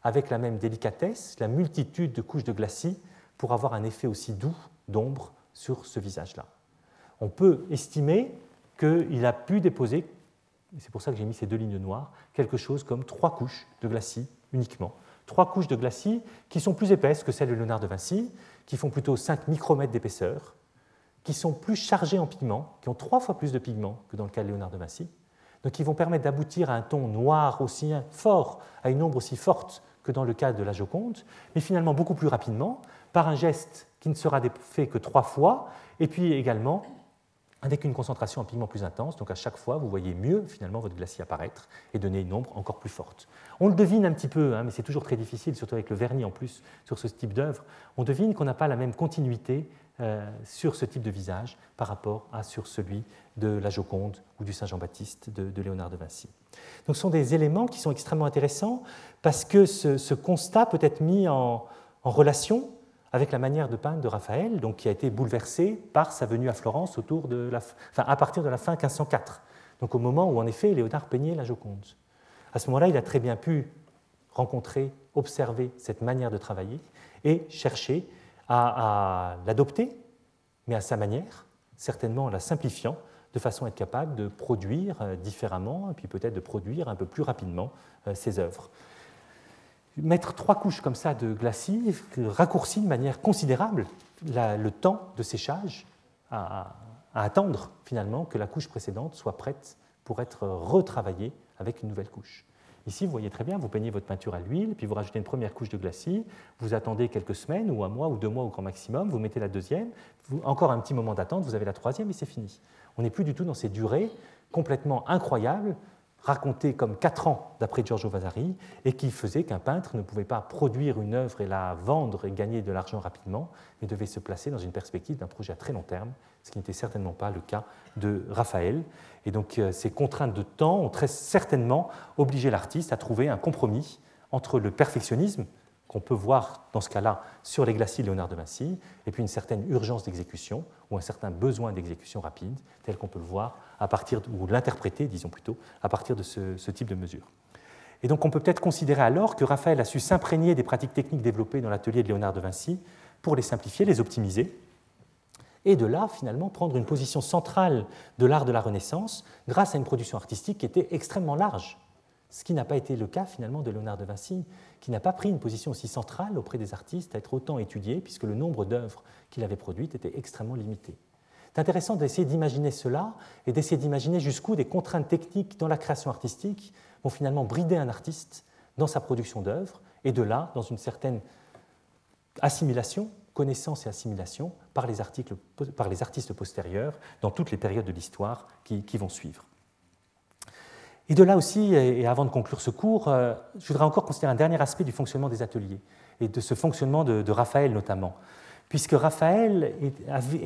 avec la même délicatesse la multitude de couches de glacis pour avoir un effet aussi doux d'ombre sur ce visage-là. On peut estimer qu'il a pu déposer, c'est pour ça que j'ai mis ces deux lignes noires, quelque chose comme trois couches de glacis uniquement. Trois couches de glacis qui sont plus épaisses que celles de Léonard de Vinci, qui font plutôt 5 micromètres d'épaisseur, qui sont plus chargées en pigments, qui ont trois fois plus de pigments que dans le cas de Léonard de Vinci, donc qui vont permettre d'aboutir à un ton noir aussi fort, à une ombre aussi forte que dans le cas de la Joconde, mais finalement beaucoup plus rapidement, par un geste qui ne sera fait que trois fois, et puis également avec une concentration en pigment plus intense. Donc à chaque fois, vous voyez mieux finalement votre glacier apparaître et donner une ombre encore plus forte. On le devine un petit peu, hein, mais c'est toujours très difficile, surtout avec le vernis en plus sur ce type d'œuvre. On devine qu'on n'a pas la même continuité euh, sur ce type de visage par rapport à sur celui de la Joconde ou du Saint Jean-Baptiste de, Léonard de Vinci. Donc ce sont des éléments qui sont extrêmement intéressants parce que ce, constat peut être mis en relation avec la manière de peindre de Raphaël, donc qui a été bouleversée par sa venue à Florence autour de la, à partir de la fin 1504, donc au moment où en effet Léonard peignait la Joconde. À ce moment-là, il a très bien pu rencontrer, observer cette manière de travailler et chercher à, l'adopter, mais à sa manière, certainement en la simplifiant, de façon à être capable de produire euh, différemment, puis peut-être de produire un peu plus rapidement euh, ses œuvres mettre trois couches comme ça de glacis raccourcit de manière considérable le temps de séchage à, attendre finalement que la couche précédente soit prête pour être retravaillée avec une nouvelle couche. Ici, vous voyez très bien, vous peignez votre peinture à l'huile, puis vous rajoutez une première couche de glacis, vous attendez quelques semaines ou un mois ou deux mois au grand maximum, vous mettez la deuxième, encore un petit moment d'attente, vous avez la troisième et c'est fini. On n'est plus du tout dans ces durées complètement incroyables raconté comme quatre ans d'après Giorgio Vasari, et qui faisait qu'un peintre ne pouvait pas produire une œuvre et la vendre et gagner de l'argent rapidement, mais devait se placer dans une perspective d'un projet à très long terme, ce qui n'était certainement pas le cas de Raphaël. Et donc euh, ces contraintes de temps ont très certainement obligé l'artiste à trouver un compromis entre le perfectionnisme, qu'on peut voir dans ce cas-là sur les glacis de Léonard de Vinci, et puis une certaine urgence d'exécution ou un certain besoin d'exécution rapide, tel qu'on peut le voir à partir, ou l'interpréter, disons plutôt, à partir de ce, type de mesure. Et donc on peut peut-être considérer alors que Raphaël a su s'imprégner des pratiques techniques développées dans l'atelier de Léonard de Vinci pour les simplifier, les optimiser, et de là finalement prendre une position centrale de l'art de la Renaissance grâce à une production artistique qui était extrêmement large ce qui n'a pas été le cas finalement de Léonard de Vinci, qui n'a pas pris une position aussi centrale auprès des artistes à être autant étudié, puisque le nombre d'œuvres qu'il avait produites était extrêmement limité. C'est intéressant d'essayer d'imaginer cela et d'essayer d'imaginer jusqu'où des contraintes techniques dans la création artistique vont finalement brider un artiste dans sa production d'œuvres, et de là, dans une certaine assimilation, connaissance et assimilation par les, par les artistes postérieurs dans toutes les périodes de l'histoire qui vont suivre. Et de là aussi, et avant de conclure ce cours, euh, je voudrais encore considérer un dernier aspect du fonctionnement des ateliers, et de ce fonctionnement de, Raphaël notamment, puisque Raphaël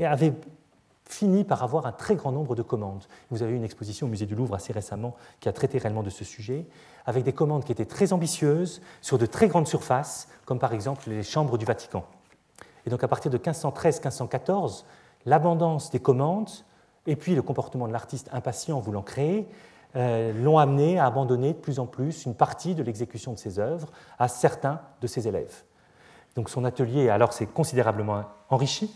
avait, fini par avoir un très grand nombre de commandes. Vous avez eu une exposition au musée du Louvre assez récemment qui a traité réellement de ce sujet, avec des commandes qui étaient très ambitieuses, sur de très grandes surfaces, comme par exemple les chambres du Vatican. Et donc à partir de 1513-1514, l'abondance des commandes, et puis le comportement de l'artiste impatient voulant créer, l'ont amené à abandonner de plus en plus une partie de l'exécution de ses œuvres à certains de ses élèves. Donc son atelier alors s'est considérablement enrichi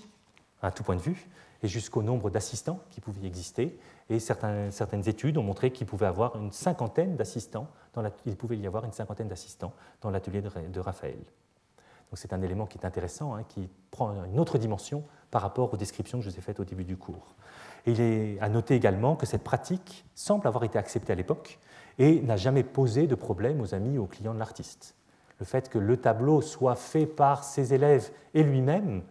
à tout point de vue, et jusqu'au nombre d'assistants qui pouvaient exister. Et certaines études ont montré qu'il pouvait avoir une cinquantaine d'assistants, pouvait y avoir une cinquantaine d'assistants dans l'atelier de, Raphaël. Donc c'est un élément qui est intéressant, hein, qui prend une autre dimension par rapport aux descriptions que je vous ai faites au début du cours il est à noter également que cette pratique semble avoir été acceptée à l'époque et n'a jamais posé de problème aux amis ou aux clients de l'artiste. Le fait que le tableau soit fait par ses élèves et lui-même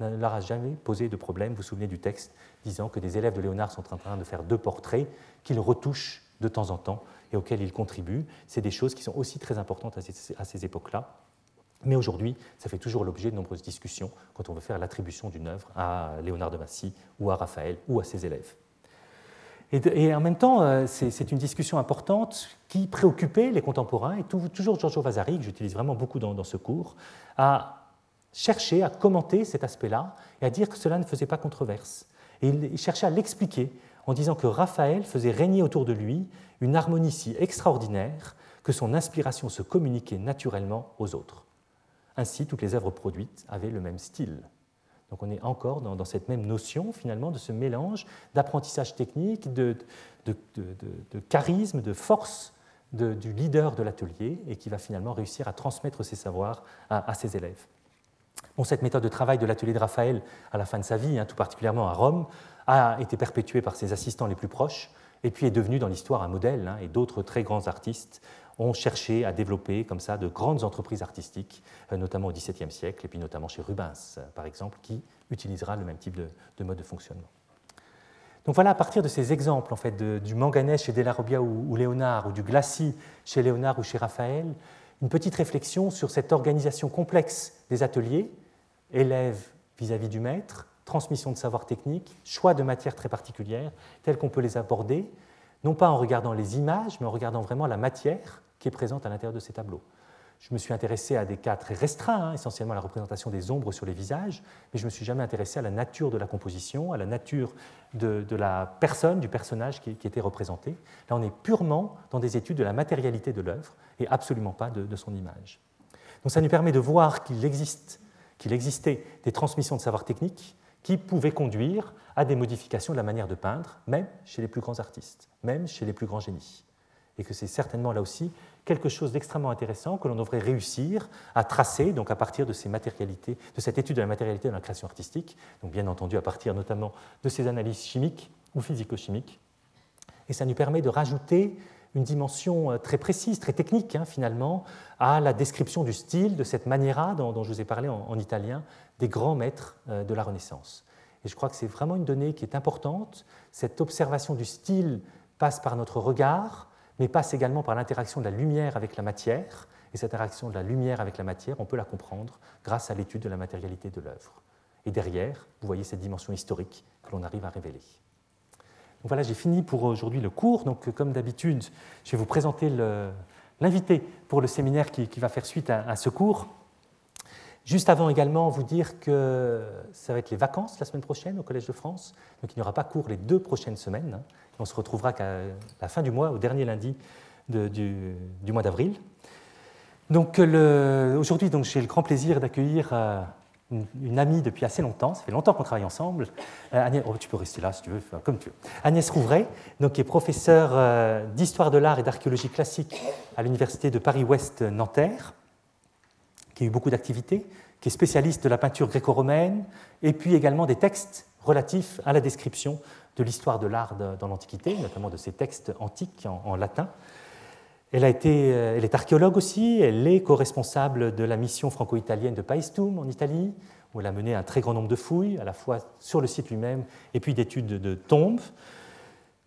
ne leur a jamais posé de problème. Vous vous souvenez du texte disant que des élèves de Léonard sont en train de faire deux portraits qu'il retouche de temps en temps et auxquelles il contribue. C'est des choses qui sont aussi très importantes à ces, à ces époques-là. Mais aujourd'hui, ça fait toujours l'objet de nombreuses discussions quand on veut faire l'attribution d'une œuvre à Léonard de Massy ou à Raphaël ou à ses élèves. Et, en même temps, euh, c'est une discussion importante qui préoccupait les contemporains, et toujours Giorgio Vasari, que j'utilise vraiment beaucoup dans, ce cours, a cherché à commenter cet aspect-là et à dire que cela ne faisait pas controverse. Et il cherchait à l'expliquer en disant que Raphaël faisait régner autour de lui une harmonie si extraordinaire que son inspiration se communiquait naturellement aux autres. Ainsi, toutes les œuvres produites avaient le même style. Donc on est encore dans, cette même notion finalement de ce mélange d'apprentissage technique, de, charisme, de force du leader de l'atelier et qui va finalement réussir à transmettre ses savoirs à, ses élèves. Bon, cette méthode de travail de l'atelier de Raphaël à la fin de sa vie, hein, tout particulièrement à Rome, a été perpétuée par ses assistants les plus proches et puis est devenue dans l'histoire un modèle, hein, et d'autres très grands artistes ont cherché à développer comme ça de grandes entreprises artistiques, euh, notamment au XVIIe siècle, et puis notamment chez Rubens, euh, par exemple, qui utilisera le même type de, mode de fonctionnement. Donc voilà, à partir de ces exemples en fait, du manganèse chez Della ou, ou, Léonard, ou du glacis chez Léonard ou chez Raphaël, une petite réflexion sur cette organisation complexe des ateliers, élèves vis-à-vis -vis du maître, transmission de savoir technique, choix de matières très particulières, telles qu'on peut les aborder, non pas en regardant les images, mais en regardant vraiment la matière qui est présente à l'intérieur de ces tableaux. Je me suis intéressé à des cas très restreints, hein, essentiellement la représentation des ombres sur les visages, mais je ne me suis jamais intéressé à la nature de la composition, à la nature de, la personne, du personnage qui, était représenté. Là, on est purement dans des études de la matérialité de l'œuvre et absolument pas de, son image. Donc ça nous permet de voir qu'il existe, qu'il existait des transmissions de savoir technique qui pouvaient conduire à des modifications de la manière de peindre, même chez les plus grands artistes, même chez les plus grands génies et que c'est certainement là aussi quelque chose d'extrêmement intéressant que l'on devrait réussir à tracer donc à partir de, ces matérialités, de cette étude de la matérialité de la création artistique, donc bien entendu à partir notamment de ces analyses chimiques ou physico-chimiques. Et ça nous permet de rajouter une dimension euh, très précise, très technique hein, finalement, à la description du style, de cette maniera dont, je vous ai parlé en, italien, des grands maîtres euh, de la Renaissance. Et je crois que c'est vraiment une donnée qui est importante. Cette observation du style passe par notre regard, mais passe également par l'interaction de la lumière avec la matière. Et cette interaction de la lumière avec la matière, on peut la comprendre grâce à l'étude de la matérialité de l'œuvre. Et derrière, vous voyez cette dimension historique que l'on arrive à révéler. Donc voilà, j'ai fini pour aujourd'hui le cours. Donc, comme d'habitude, je vais vous présenter l'invité pour le séminaire qui, va faire suite à, ce cours. Juste avant également, vous dire que ça va être les vacances la semaine prochaine au Collège de France. Donc il n'y aura pas cours les deux prochaines semaines. Hein. On se retrouvera qu'à la fin du mois, au dernier lundi du, mois d'avril. Donc aujourd'hui, j'ai le grand plaisir d'accueillir euh, une, amie depuis assez longtemps. Ça fait longtemps qu'on travaille ensemble. Euh, Agnès, oh, tu peux rester là si tu veux, comme tu veux. Agnès Rouvray, donc, qui est professeure euh, d'histoire de l'art et d'archéologie classique à l'université de Paris-Ouest Nanterre, qui a eu beaucoup d'activités, qui est spécialiste de la peinture gréco-romaine, et puis également des textes relatifs à la description de l'histoire de l'art dans l'Antiquité, notamment de ces textes antiques en, latin. Elle, euh, elle est archéologue aussi, elle est co-responsable de la mission franco-italienne de Paestum en Italie, où elle a mené un très grand nombre de fouilles, à la fois sur le site lui-même et puis d'études de tombes.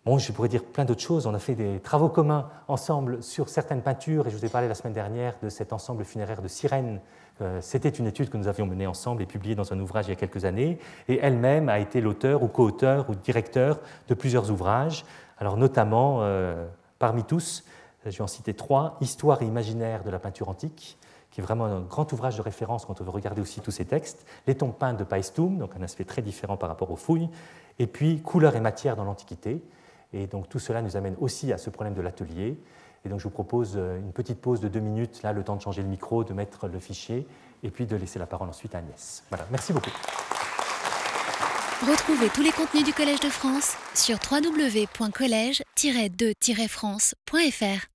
Bon, je pourrais dire plein d'autres choses. On a fait des travaux communs ensemble sur certaines peintures, et je vous ai parlé la semaine dernière de cet ensemble funéraire de sirènes euh, c'était une étude que nous avions menée ensemble et publiée dans un ouvrage il y a quelques années, et elle-même a été l'auteur ou co-auteur ou directeur de plusieurs ouvrages, alors notamment, euh, parmi tous, je vais en citer trois, Histoire et imaginaire de la peinture antique, qui est vraiment un grand ouvrage de référence quand on veut regarder aussi tous ces textes, Les tombes peintes de Paestum, donc un aspect très différent par rapport aux fouilles, et puis Couleur et matière dans l'Antiquité. Et donc tout cela nous amène aussi à ce problème de l'atelier, et donc je vous propose euh, une petite pause de deux minutes, là, le temps de changer le micro, de mettre le fichier, et puis de laisser la parole ensuite à Agnès. Voilà, merci beaucoup. Retrouvez tous les contenus du Collège de France sur www.colège-2-france.fr.